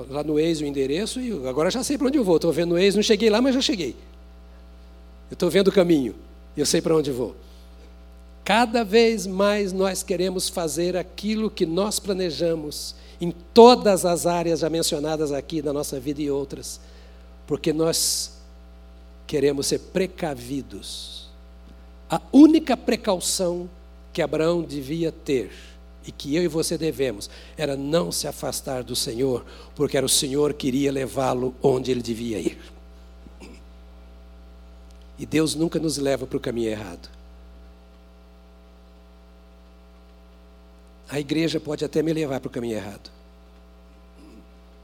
lá no Waze o endereço e agora já sei para onde eu vou. Estou vendo no Waze, não cheguei lá, mas já cheguei. Eu estou vendo o caminho, eu sei para onde vou. Cada vez mais nós queremos fazer aquilo que nós planejamos em todas as áreas já mencionadas aqui da nossa vida e outras, porque nós queremos ser precavidos. A única precaução que Abraão devia ter e que eu e você devemos era não se afastar do Senhor, porque era o Senhor que iria levá-lo onde ele devia ir. E Deus nunca nos leva para o caminho errado. A igreja pode até me levar para o caminho errado.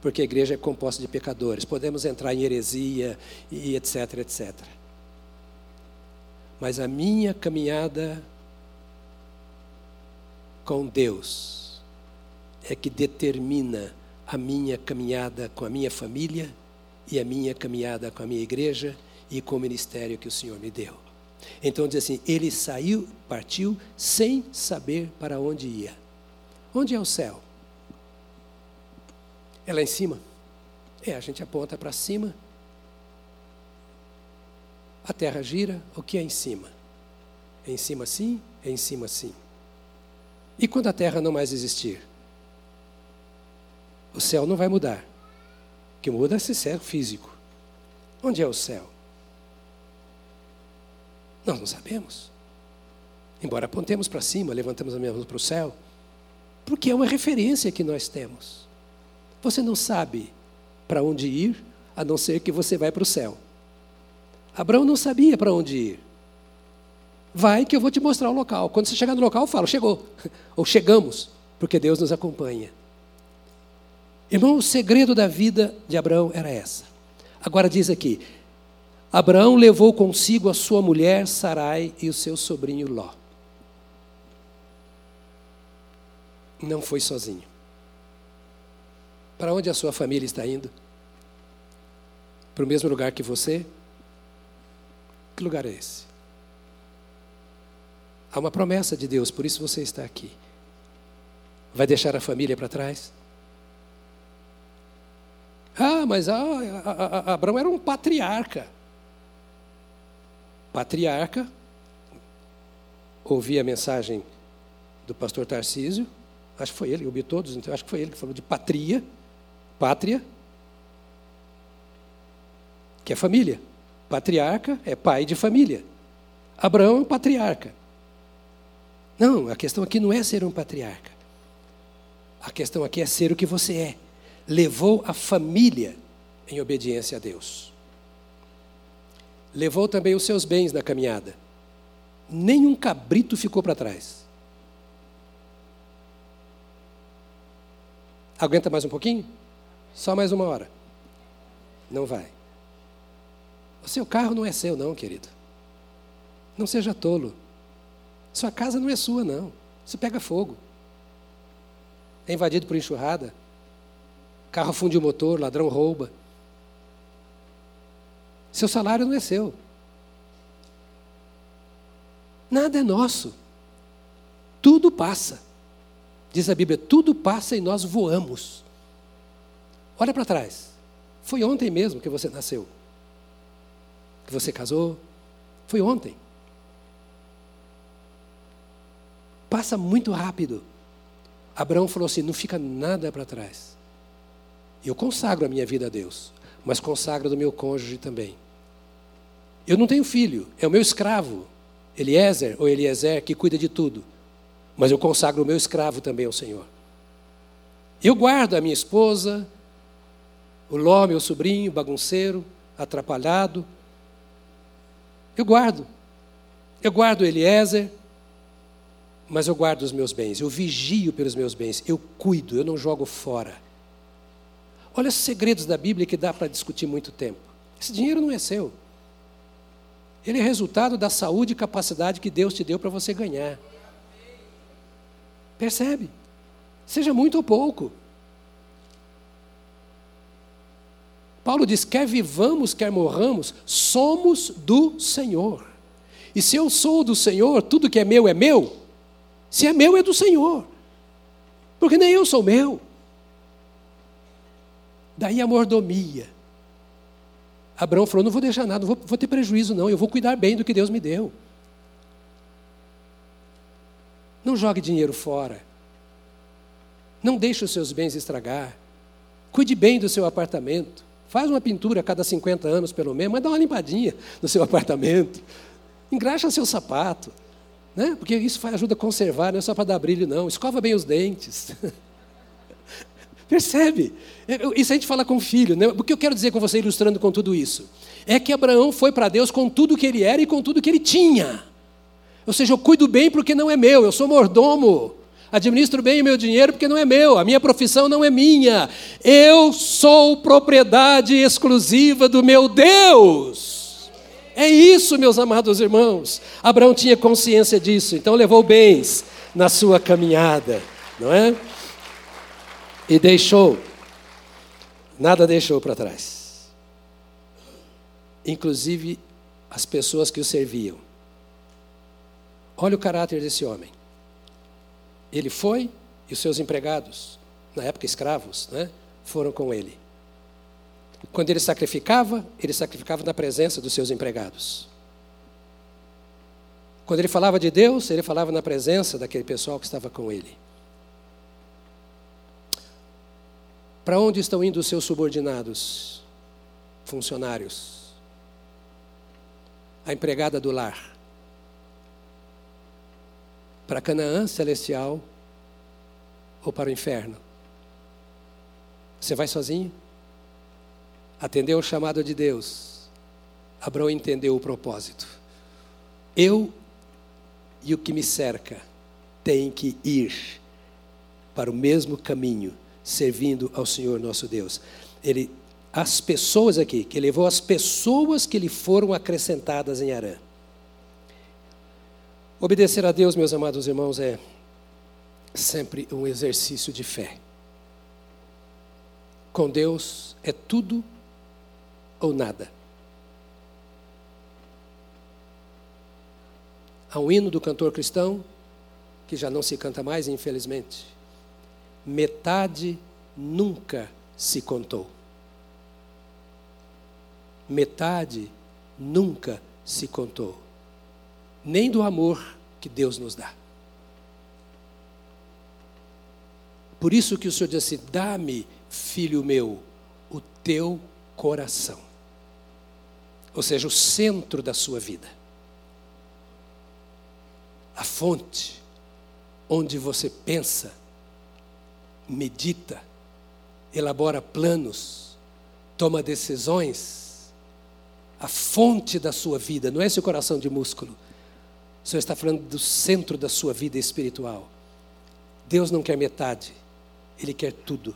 Porque a igreja é composta de pecadores. Podemos entrar em heresia e etc, etc. Mas a minha caminhada com Deus é que determina a minha caminhada com a minha família e a minha caminhada com a minha igreja e com o ministério que o Senhor me deu. Então diz assim: ele saiu, partiu sem saber para onde ia. Onde é o céu? É lá em cima? É, a gente aponta para cima. A terra gira, o que é em cima? É em cima sim, é em cima sim. E quando a terra não mais existir? O céu não vai mudar. O que muda é esse céu físico. Onde é o céu? Nós não sabemos. Embora apontemos para cima, levantemos as mãos para o céu, porque é uma referência que nós temos. Você não sabe para onde ir, a não ser que você vai para o céu. Abraão não sabia para onde ir. Vai que eu vou te mostrar o local. Quando você chegar no local, eu falo, chegou. (laughs) Ou chegamos, porque Deus nos acompanha. Irmão, o segredo da vida de Abraão era essa. Agora diz aqui: Abraão levou consigo a sua mulher Sarai e o seu sobrinho Ló. Não foi sozinho. Para onde a sua família está indo? Para o mesmo lugar que você? Que lugar é esse? Há uma promessa de Deus, por isso você está aqui. Vai deixar a família para trás? Ah, mas ah, Abraão era um patriarca patriarca, ouvi a mensagem do pastor Tarcísio, acho que foi ele, eu vi todos, então acho que foi ele que falou de patria, pátria, que é família. Patriarca é pai de família. Abraão é um patriarca. Não, a questão aqui não é ser um patriarca. A questão aqui é ser o que você é. Levou a família em obediência a Deus. Levou também os seus bens na caminhada. Nenhum cabrito ficou para trás. Aguenta mais um pouquinho? Só mais uma hora. Não vai. O seu carro não é seu, não, querido. Não seja tolo. Sua casa não é sua, não. Você pega fogo. É invadido por enxurrada. Carro funde o motor, ladrão rouba. Seu salário não é seu. Nada é nosso. Tudo passa. Diz a Bíblia: tudo passa e nós voamos. Olha para trás. Foi ontem mesmo que você nasceu. Que você casou. Foi ontem. Passa muito rápido. Abraão falou assim: não fica nada para trás. Eu consagro a minha vida a Deus, mas consagro do meu cônjuge também. Eu não tenho filho, é o meu escravo, Eliezer ou Eliezer, que cuida de tudo. Mas eu consagro o meu escravo também ao Senhor. Eu guardo a minha esposa, o Ló, meu sobrinho, bagunceiro, atrapalhado. Eu guardo. Eu guardo Eliezer, mas eu guardo os meus bens, eu vigio pelos meus bens, eu cuido, eu não jogo fora. Olha os segredos da Bíblia que dá para discutir muito tempo. Esse dinheiro não é seu. Ele é resultado da saúde e capacidade que Deus te deu para você ganhar. Percebe? Seja muito ou pouco. Paulo diz: quer vivamos, quer morramos, somos do Senhor. E se eu sou do Senhor, tudo que é meu é meu. Se é meu, é do Senhor. Porque nem eu sou meu. Daí a mordomia. Abraão falou: não vou deixar nada, não vou, vou ter prejuízo, não. Eu vou cuidar bem do que Deus me deu. Não jogue dinheiro fora. Não deixe os seus bens estragar. Cuide bem do seu apartamento. Faz uma pintura a cada 50 anos, pelo menos, mas dá uma limpadinha no seu (laughs) apartamento. Engraxa seu sapato. Né? Porque isso ajuda a conservar, não é só para dar brilho, não. Escova bem os dentes. (laughs) Percebe? Isso a gente fala com o filho. Né? O que eu quero dizer com você, ilustrando com tudo isso? É que Abraão foi para Deus com tudo que ele era e com tudo que ele tinha. Ou seja, eu cuido bem porque não é meu, eu sou mordomo. Administro bem o meu dinheiro porque não é meu, a minha profissão não é minha. Eu sou propriedade exclusiva do meu Deus. É isso, meus amados irmãos. Abraão tinha consciência disso, então levou bens na sua caminhada, não é? E deixou, nada deixou para trás. Inclusive as pessoas que o serviam. Olha o caráter desse homem. Ele foi e os seus empregados, na época escravos, né, foram com ele. Quando ele sacrificava, ele sacrificava na presença dos seus empregados. Quando ele falava de Deus, ele falava na presença daquele pessoal que estava com ele. Para onde estão indo os seus subordinados, funcionários? A empregada do lar. Para Canaã celestial ou para o inferno? Você vai sozinho? atendeu o chamado de Deus, Abraão entendeu o propósito. Eu e o que me cerca têm que ir para o mesmo caminho, servindo ao Senhor nosso Deus. Ele, as pessoas aqui, que levou as pessoas que lhe foram acrescentadas em Arã. Obedecer a Deus, meus amados irmãos, é sempre um exercício de fé. Com Deus é tudo ou nada. Há um hino do cantor cristão, que já não se canta mais, infelizmente. Metade nunca se contou. Metade nunca se contou. Nem do amor que Deus nos dá. Por isso que o Senhor disse: Dá-me, filho meu, o teu coração. Ou seja, o centro da sua vida. A fonte onde você pensa, medita, elabora planos, toma decisões. A fonte da sua vida, não é seu coração de músculo. O Senhor está falando do centro da sua vida espiritual. Deus não quer metade, Ele quer tudo.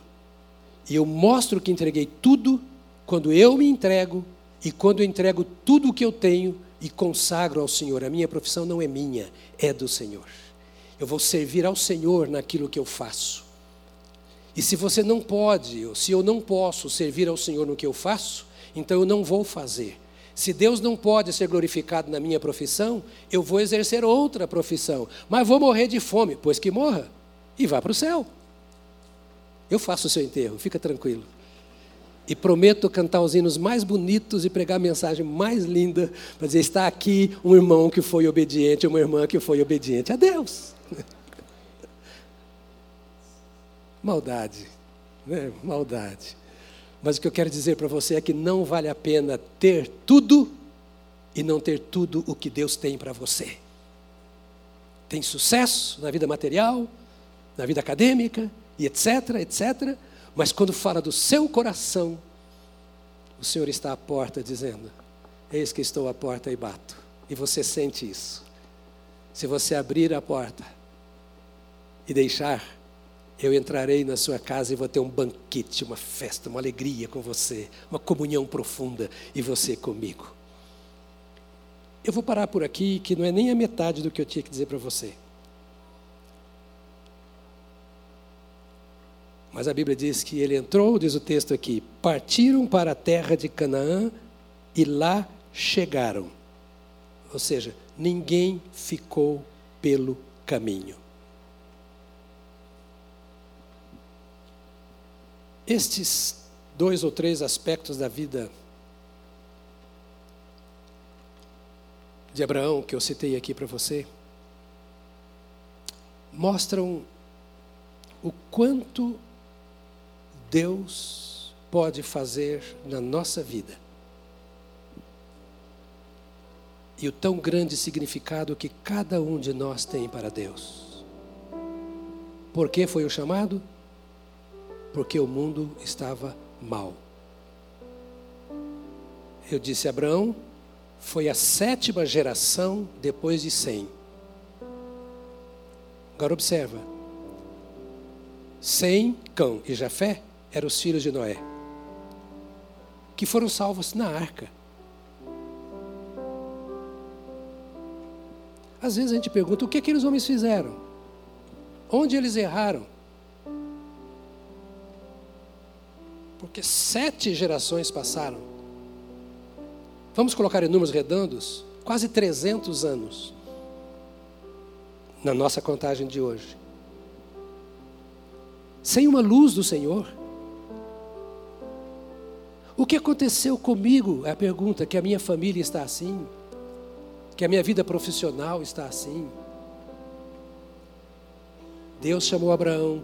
E eu mostro que entreguei tudo quando eu me entrego e quando eu entrego tudo o que eu tenho e consagro ao Senhor. A minha profissão não é minha, é do Senhor. Eu vou servir ao Senhor naquilo que eu faço. E se você não pode, ou se eu não posso servir ao Senhor no que eu faço, então eu não vou fazer. Se Deus não pode ser glorificado na minha profissão, eu vou exercer outra profissão. Mas vou morrer de fome, pois que morra e vá para o céu. Eu faço o seu enterro, fica tranquilo. E prometo cantar os hinos mais bonitos e pregar a mensagem mais linda para dizer: está aqui um irmão que foi obediente, uma irmã que foi obediente a Deus. Maldade, né? Maldade. Mas o que eu quero dizer para você é que não vale a pena ter tudo e não ter tudo o que Deus tem para você. Tem sucesso na vida material, na vida acadêmica, e etc, etc. Mas quando fala do seu coração, o Senhor está à porta dizendo: Eis que estou à porta e bato. E você sente isso. Se você abrir a porta e deixar, eu entrarei na sua casa e vou ter um banquete, uma festa, uma alegria com você, uma comunhão profunda e você comigo. Eu vou parar por aqui, que não é nem a metade do que eu tinha que dizer para você. Mas a Bíblia diz que ele entrou, diz o texto aqui, partiram para a terra de Canaã e lá chegaram. Ou seja, ninguém ficou pelo caminho. Estes dois ou três aspectos da vida de Abraão que eu citei aqui para você mostram o quanto Deus pode fazer na nossa vida. E o tão grande significado que cada um de nós tem para Deus. Por que foi o chamado? Porque o mundo estava mal. Eu disse: Abraão foi a sétima geração depois de Sem. Agora observa. Sem, Cão e Jafé eram os filhos de Noé, que foram salvos na arca. Às vezes a gente pergunta: o que aqueles homens fizeram? Onde eles erraram? Porque sete gerações passaram. Vamos colocar em números redondos? Quase 300 anos. Na nossa contagem de hoje. Sem uma luz do Senhor. O que aconteceu comigo? É a pergunta: que a minha família está assim? Que a minha vida profissional está assim? Deus chamou Abraão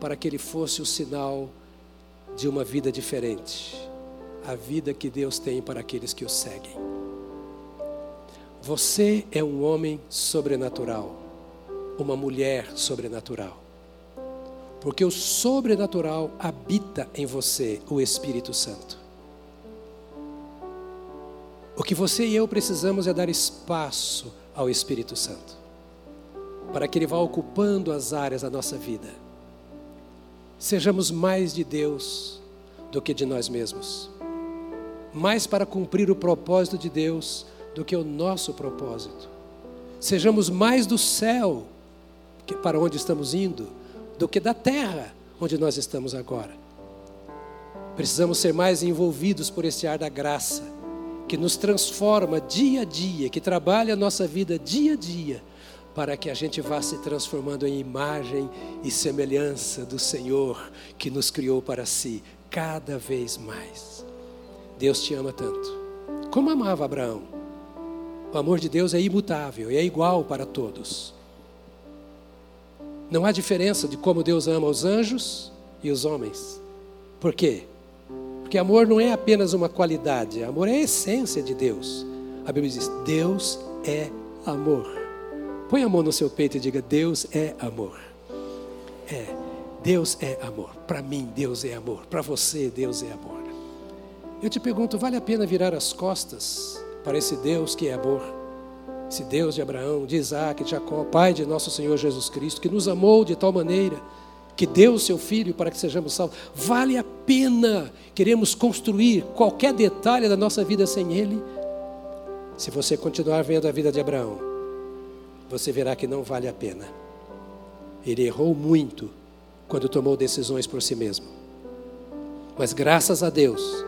para que ele fosse o sinal de uma vida diferente, a vida que Deus tem para aqueles que o seguem. Você é um homem sobrenatural, uma mulher sobrenatural, porque o sobrenatural habita em você, o Espírito Santo. O que você e eu precisamos é dar espaço ao Espírito Santo, para que Ele vá ocupando as áreas da nossa vida. Sejamos mais de Deus do que de nós mesmos, mais para cumprir o propósito de Deus do que o nosso propósito. Sejamos mais do céu, que para onde estamos indo, do que da terra, onde nós estamos agora. Precisamos ser mais envolvidos por esse ar da graça que nos transforma dia a dia, que trabalha a nossa vida dia a dia, para que a gente vá se transformando em imagem e semelhança do Senhor que nos criou para si, cada vez mais. Deus te ama tanto. Como amava Abraão? O amor de Deus é imutável e é igual para todos. Não há diferença de como Deus ama os anjos e os homens. Por quê? Porque amor não é apenas uma qualidade, amor é a essência de Deus. A Bíblia diz: Deus é amor. Põe a mão no seu peito e diga: Deus é amor. É, Deus é amor. Para mim, Deus é amor. Para você, Deus é amor. Eu te pergunto: vale a pena virar as costas para esse Deus que é amor? Esse Deus de Abraão, de Isaac, de Jacó, Pai de nosso Senhor Jesus Cristo, que nos amou de tal maneira que deu o seu filho para que sejamos salvos. Vale a pena queremos construir qualquer detalhe da nossa vida sem Ele? Se você continuar vendo a vida de Abraão, você verá que não vale a pena. Ele errou muito quando tomou decisões por si mesmo. Mas graças a Deus,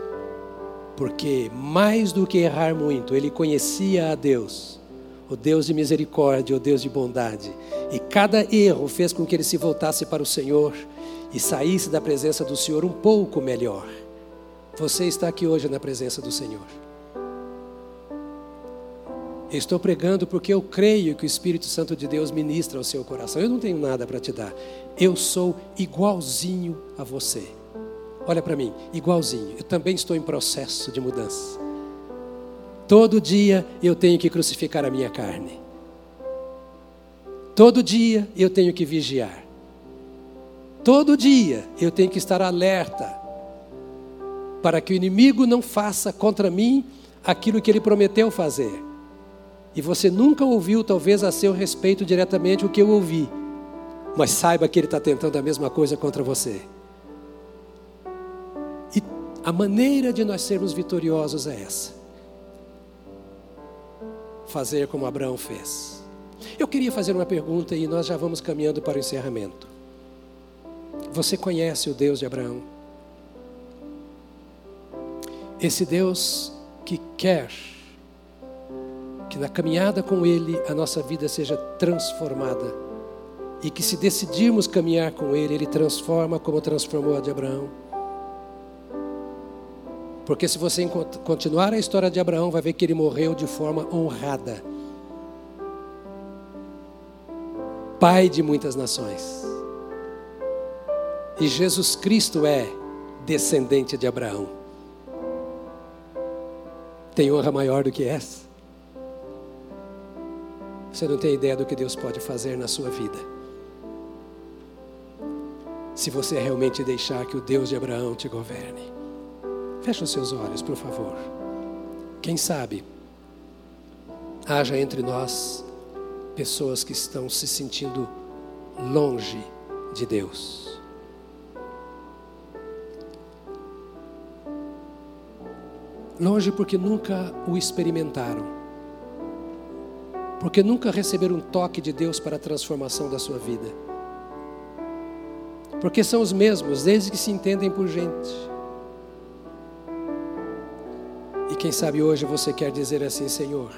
porque mais do que errar muito, ele conhecia a Deus, o Deus de misericórdia, o Deus de bondade. E cada erro fez com que ele se voltasse para o Senhor e saísse da presença do Senhor um pouco melhor. Você está aqui hoje na presença do Senhor. Eu estou pregando porque eu creio que o Espírito Santo de Deus ministra ao seu coração. Eu não tenho nada para te dar. Eu sou igualzinho a você. Olha para mim, igualzinho. Eu também estou em processo de mudança. Todo dia eu tenho que crucificar a minha carne. Todo dia eu tenho que vigiar. Todo dia eu tenho que estar alerta para que o inimigo não faça contra mim aquilo que ele prometeu fazer. E você nunca ouviu, talvez, a seu respeito diretamente o que eu ouvi. Mas saiba que ele está tentando a mesma coisa contra você. E a maneira de nós sermos vitoriosos é essa: fazer como Abraão fez. Eu queria fazer uma pergunta e nós já vamos caminhando para o encerramento. Você conhece o Deus de Abraão? Esse Deus que quer que na caminhada com Ele a nossa vida seja transformada e que se decidirmos caminhar com Ele, Ele transforma como transformou a de Abraão. Porque se você continuar a história de Abraão, vai ver que ele morreu de forma honrada. Pai de muitas nações. E Jesus Cristo é descendente de Abraão. Tem honra maior do que essa? Você não tem ideia do que Deus pode fazer na sua vida. Se você realmente deixar que o Deus de Abraão te governe. Feche os seus olhos, por favor. Quem sabe, haja entre nós pessoas que estão se sentindo longe de Deus. Longe porque nunca o experimentaram porque nunca receberam um toque de Deus para a transformação da sua vida. Porque são os mesmos desde que se entendem por gente. E quem sabe hoje você quer dizer assim, Senhor,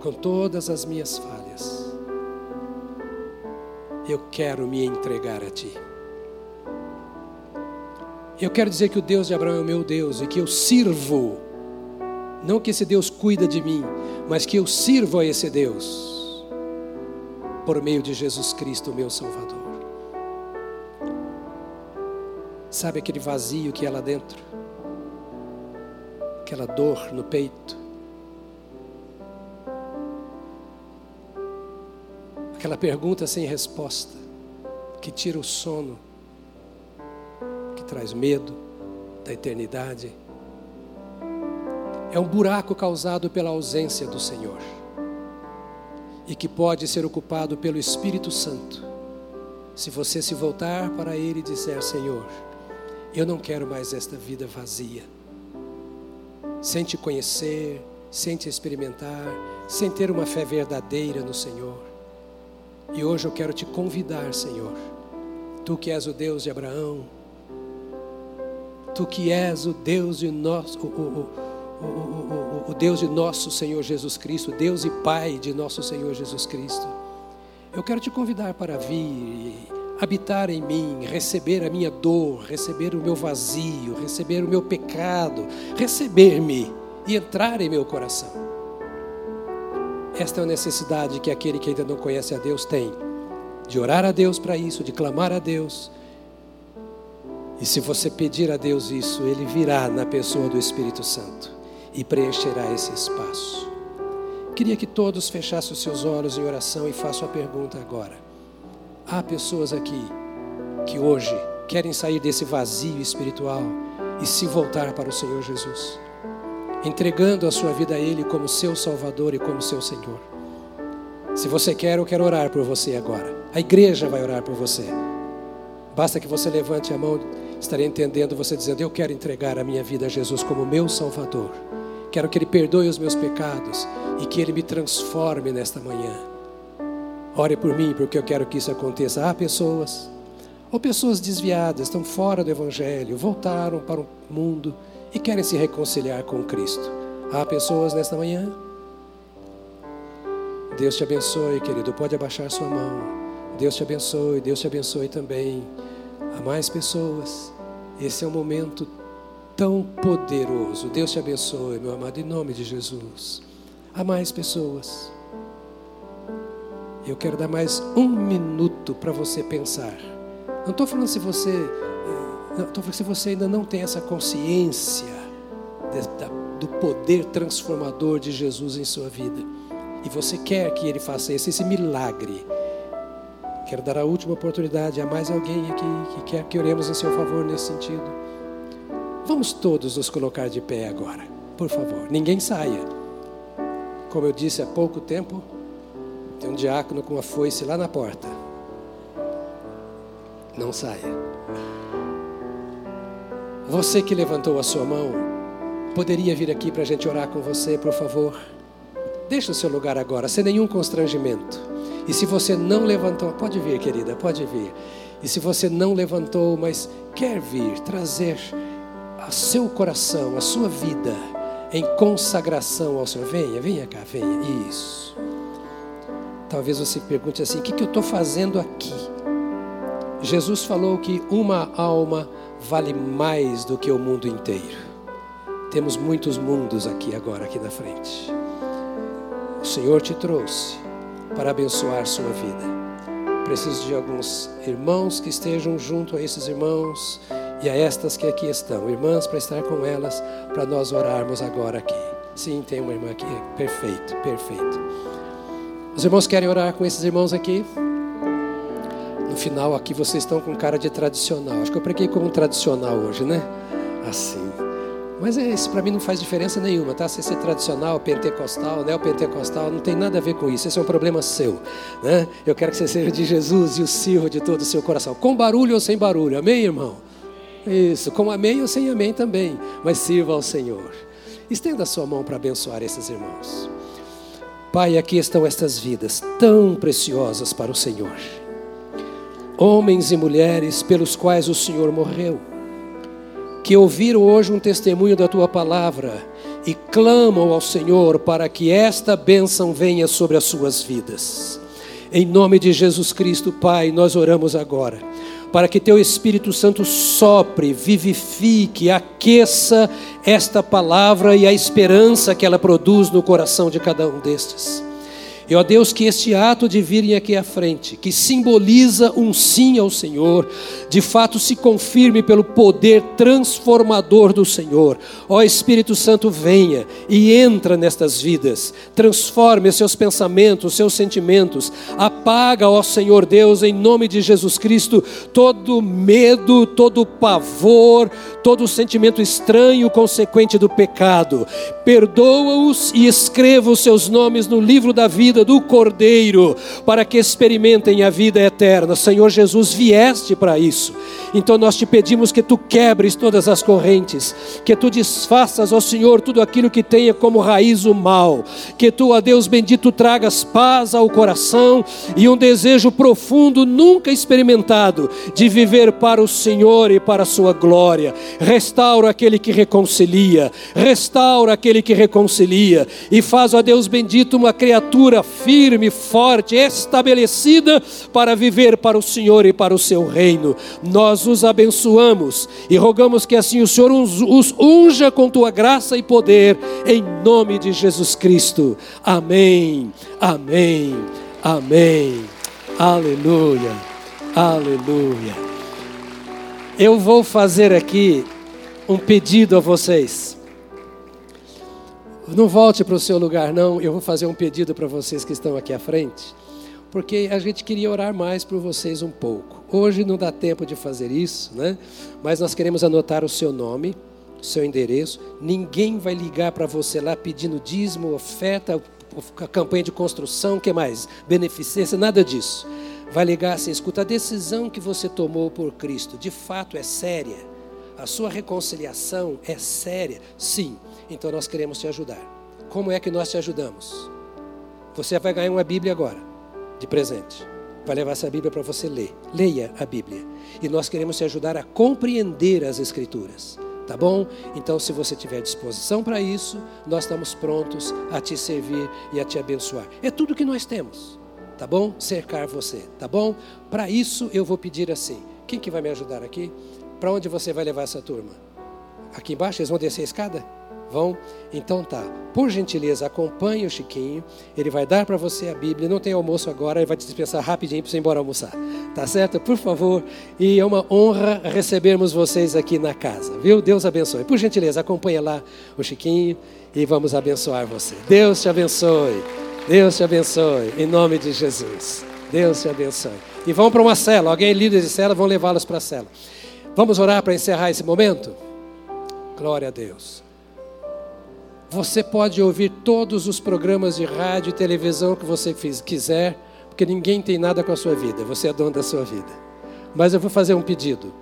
com todas as minhas falhas, eu quero me entregar a Ti. Eu quero dizer que o Deus de Abraão é o meu Deus e que eu sirvo, não que esse Deus cuida de mim, mas que eu sirvo a esse Deus por meio de Jesus Cristo, meu Salvador. Sabe aquele vazio que é lá dentro? Aquela dor no peito? Aquela pergunta sem resposta que tira o sono, que traz medo da eternidade é um buraco causado pela ausência do Senhor e que pode ser ocupado pelo Espírito Santo. Se você se voltar para Ele e disser: Senhor, eu não quero mais esta vida vazia, sem te conhecer, sem te experimentar, sem ter uma fé verdadeira no Senhor. E hoje eu quero te convidar, Senhor, tu que és o Deus de Abraão, tu que és o Deus de nosso. O, o, o, o, Deus de nosso Senhor Jesus Cristo, Deus e Pai de nosso Senhor Jesus Cristo. Eu quero te convidar para vir, habitar em mim, receber a minha dor, receber o meu vazio, receber o meu pecado, receber-me e entrar em meu coração. Esta é a necessidade que aquele que ainda não conhece a Deus tem de orar a Deus para isso, de clamar a Deus. E se você pedir a Deus isso, Ele virá na pessoa do Espírito Santo e preencherá esse espaço. Queria que todos fechassem os seus olhos em oração e façam a pergunta agora. Há pessoas aqui que hoje querem sair desse vazio espiritual e se voltar para o Senhor Jesus, entregando a sua vida a Ele como seu Salvador e como seu Senhor. Se você quer, eu quero orar por você agora. A igreja vai orar por você. Basta que você levante a mão, estarei entendendo você dizendo: Eu quero entregar a minha vida a Jesus como meu Salvador. Quero que Ele perdoe os meus pecados e que Ele me transforme nesta manhã. Ore por mim, porque eu quero que isso aconteça. Há pessoas, ou pessoas desviadas, estão fora do Evangelho, voltaram para o mundo e querem se reconciliar com Cristo. Há pessoas nesta manhã? Deus te abençoe, querido. Pode abaixar sua mão. Deus te abençoe, Deus te abençoe também. Há mais pessoas. Esse é um momento tão poderoso. Deus te abençoe, meu amado, em nome de Jesus. Há mais pessoas. Eu quero dar mais um minuto para você pensar. Não estou falando se você, eh, estou falando se você ainda não tem essa consciência do poder transformador de Jesus em sua vida. E você quer que Ele faça esse, esse milagre. Quero dar a última oportunidade a mais alguém aqui que quer que oremos em seu favor nesse sentido. Vamos todos nos colocar de pé agora, por favor. Ninguém saia. Como eu disse há pouco tempo, tem um diácono com uma foice lá na porta. Não saia. Você que levantou a sua mão, poderia vir aqui para a gente orar com você, por favor? Deixa o seu lugar agora, sem nenhum constrangimento. E se você não levantou, pode vir, querida, pode vir. E se você não levantou, mas quer vir, trazer seu coração, a sua vida em consagração ao Senhor, venha, venha cá, venha. Isso. Talvez você pergunte assim: o que, que eu estou fazendo aqui? Jesus falou que uma alma vale mais do que o mundo inteiro. Temos muitos mundos aqui agora, aqui na frente. O Senhor te trouxe para abençoar sua vida. Preciso de alguns irmãos que estejam junto a esses irmãos e a estas que aqui estão, irmãs, para estar com elas, para nós orarmos agora aqui. Sim, tem uma irmã aqui. Perfeito, perfeito. Os irmãos querem orar com esses irmãos aqui? No final, aqui vocês estão com cara de tradicional. Acho que eu preguei como tradicional hoje, né? Assim. Mas é, isso para mim não faz diferença nenhuma, tá? Se ser tradicional, pentecostal, neopentecostal, não tem nada a ver com isso. Esse é um problema seu, né? Eu quero que você seja de Jesus e o sirva de todo o seu coração, com barulho ou sem barulho. Amém, irmão? Isso, com amém ou sem amém também, mas sirva ao Senhor. Estenda a sua mão para abençoar esses irmãos. Pai, aqui estão estas vidas tão preciosas para o Senhor. Homens e mulheres pelos quais o Senhor morreu que ouviram hoje um testemunho da tua palavra e clamam ao Senhor para que esta bênção venha sobre as suas vidas. Em nome de Jesus Cristo, Pai, nós oramos agora para que teu Espírito Santo sopre, vivifique, aqueça esta palavra e a esperança que ela produz no coração de cada um destes. E ó Deus, que este ato de virem aqui à frente, que simboliza um sim ao Senhor, de fato se confirme pelo poder transformador do Senhor. Ó Espírito Santo, venha e entra nestas vidas, transforme seus pensamentos, seus sentimentos, apaga, ó Senhor Deus, em nome de Jesus Cristo, todo medo, todo pavor, todo sentimento estranho consequente do pecado. Perdoa-os e escreva os seus nomes no livro da vida vida do Cordeiro, para que experimentem a vida eterna. Senhor Jesus, vieste para isso. Então nós te pedimos que tu quebres todas as correntes, que tu desfaças, ó Senhor, tudo aquilo que tenha como raiz o mal, que tu, ó Deus bendito, tragas paz ao coração e um desejo profundo, nunca experimentado, de viver para o Senhor e para a sua glória. Restaura aquele que reconcilia, restaura aquele que reconcilia e faz, ó Deus bendito, uma criatura firme, forte, estabelecida para viver para o Senhor e para o seu reino. Nós os abençoamos e rogamos que assim o Senhor os unja com tua graça e poder, em nome de Jesus Cristo. Amém, amém, amém. Aleluia. Aleluia. Eu vou fazer aqui um pedido a vocês. Não volte para o seu lugar, não. Eu vou fazer um pedido para vocês que estão aqui à frente, porque a gente queria orar mais por vocês um pouco. Hoje não dá tempo de fazer isso, né? Mas nós queremos anotar o seu nome, o seu endereço. Ninguém vai ligar para você lá pedindo dízimo, oferta, campanha de construção, que mais? Beneficência, nada disso. Vai ligar assim: escuta, a decisão que você tomou por Cristo de fato é séria. A sua reconciliação é séria. Sim, então nós queremos te ajudar. Como é que nós te ajudamos? Você vai ganhar uma Bíblia agora, de presente vai levar essa Bíblia para você ler. Leia a Bíblia. E nós queremos te ajudar a compreender as Escrituras. Tá bom? Então, se você tiver disposição para isso, nós estamos prontos a te servir e a te abençoar. É tudo que nós temos. Tá bom? Cercar você. Tá bom? Para isso, eu vou pedir assim: quem que vai me ajudar aqui? Para onde você vai levar essa turma? Aqui embaixo? Eles vão descer a escada? Vão? Então tá. Por gentileza, acompanhe o Chiquinho. Ele vai dar para você a Bíblia. Não tem almoço agora, ele vai te dispensar rapidinho para você ir embora almoçar. Tá certo? Por favor. E é uma honra recebermos vocês aqui na casa, viu? Deus abençoe. Por gentileza, acompanhe lá o Chiquinho e vamos abençoar você. Deus te abençoe. Deus te abençoe. Em nome de Jesus. Deus te abençoe. E vão para uma cela. Alguém líder de cela, vão levá-los para a cela. Vamos orar para encerrar esse momento? Glória a Deus. Você pode ouvir todos os programas de rádio e televisão que você quiser, porque ninguém tem nada com a sua vida, você é dono da sua vida. Mas eu vou fazer um pedido.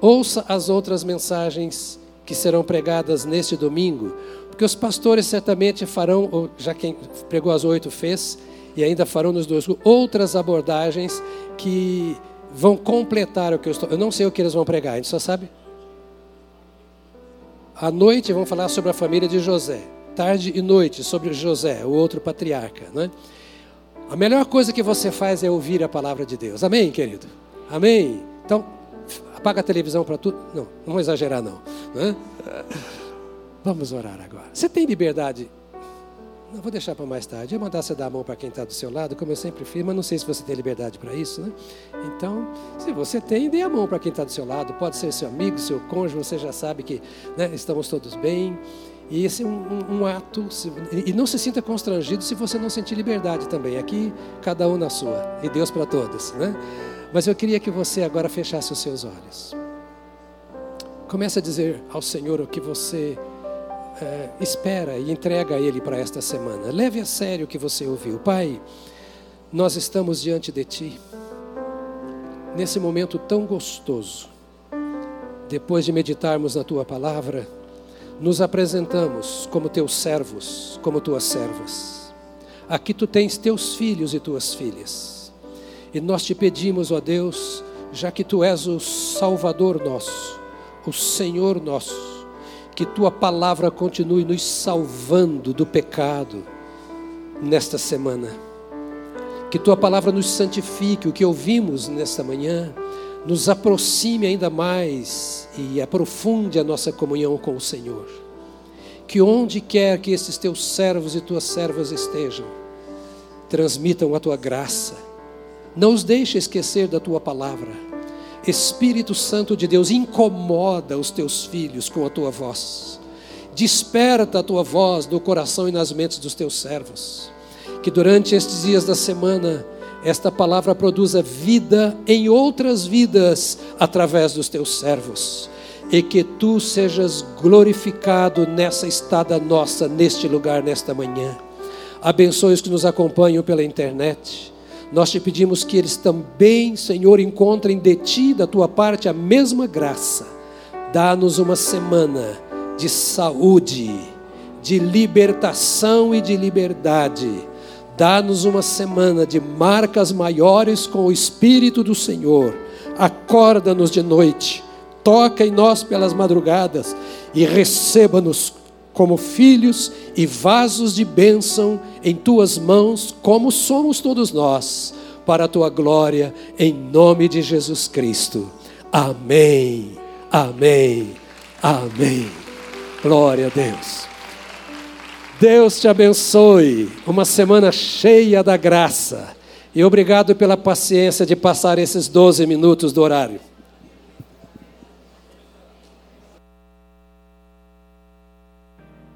Ouça as outras mensagens que serão pregadas neste domingo, porque os pastores certamente farão, já quem pregou as oito fez, e ainda farão nos dois outras abordagens que vão completar o que eu estou. Eu não sei o que eles vão pregar, a gente só sabe à noite vamos falar sobre a família de José. Tarde e noite sobre José, o outro patriarca. Né? A melhor coisa que você faz é ouvir a palavra de Deus. Amém, querido? Amém? Então, apaga a televisão para tudo. Não, não vou exagerar, não. Né? Vamos orar agora. Você tem liberdade não vou deixar para mais tarde. Eu mandar você dar a mão para quem está do seu lado, como eu sempre fiz, mas não sei se você tem liberdade para isso, né? Então, se você tem, dê a mão para quem está do seu lado. Pode ser seu amigo, seu cônjuge, você já sabe que né, estamos todos bem. E esse é um, um, um ato, e não se sinta constrangido se você não sentir liberdade também. Aqui, cada um na sua, e Deus para todos, né? Mas eu queria que você agora fechasse os seus olhos. Comece a dizer ao Senhor o que você é, espera e entrega Ele para esta semana. Leve a sério o que você ouviu. Pai, nós estamos diante de Ti, nesse momento tão gostoso. Depois de meditarmos na Tua palavra, nos apresentamos como Teus servos, como Tuas servas. Aqui Tu tens Teus filhos e Tuas filhas. E nós te pedimos, ó Deus, já que Tu és o Salvador nosso, o Senhor nosso, que tua palavra continue nos salvando do pecado nesta semana. Que tua palavra nos santifique, o que ouvimos nesta manhã, nos aproxime ainda mais e aprofunde a nossa comunhão com o Senhor. Que onde quer que esses teus servos e tuas servas estejam, transmitam a tua graça. Não os deixe esquecer da tua palavra Espírito Santo de Deus, incomoda os teus filhos com a tua voz. Desperta a tua voz no coração e nas mentes dos teus servos. Que durante estes dias da semana, esta palavra produza vida em outras vidas através dos teus servos. E que tu sejas glorificado nessa estada nossa, neste lugar, nesta manhã. Abençoe os que nos acompanham pela internet nós te pedimos que eles também, Senhor, encontrem de ti, da tua parte, a mesma graça. Dá-nos uma semana de saúde, de libertação e de liberdade. Dá-nos uma semana de marcas maiores com o Espírito do Senhor. Acorda-nos de noite, toca em nós pelas madrugadas e receba-nos como filhos e vasos de bênção em tuas mãos, como somos todos nós, para a tua glória, em nome de Jesus Cristo. Amém, amém, amém. Glória a Deus. Deus te abençoe. Uma semana cheia da graça. E obrigado pela paciência de passar esses 12 minutos do horário.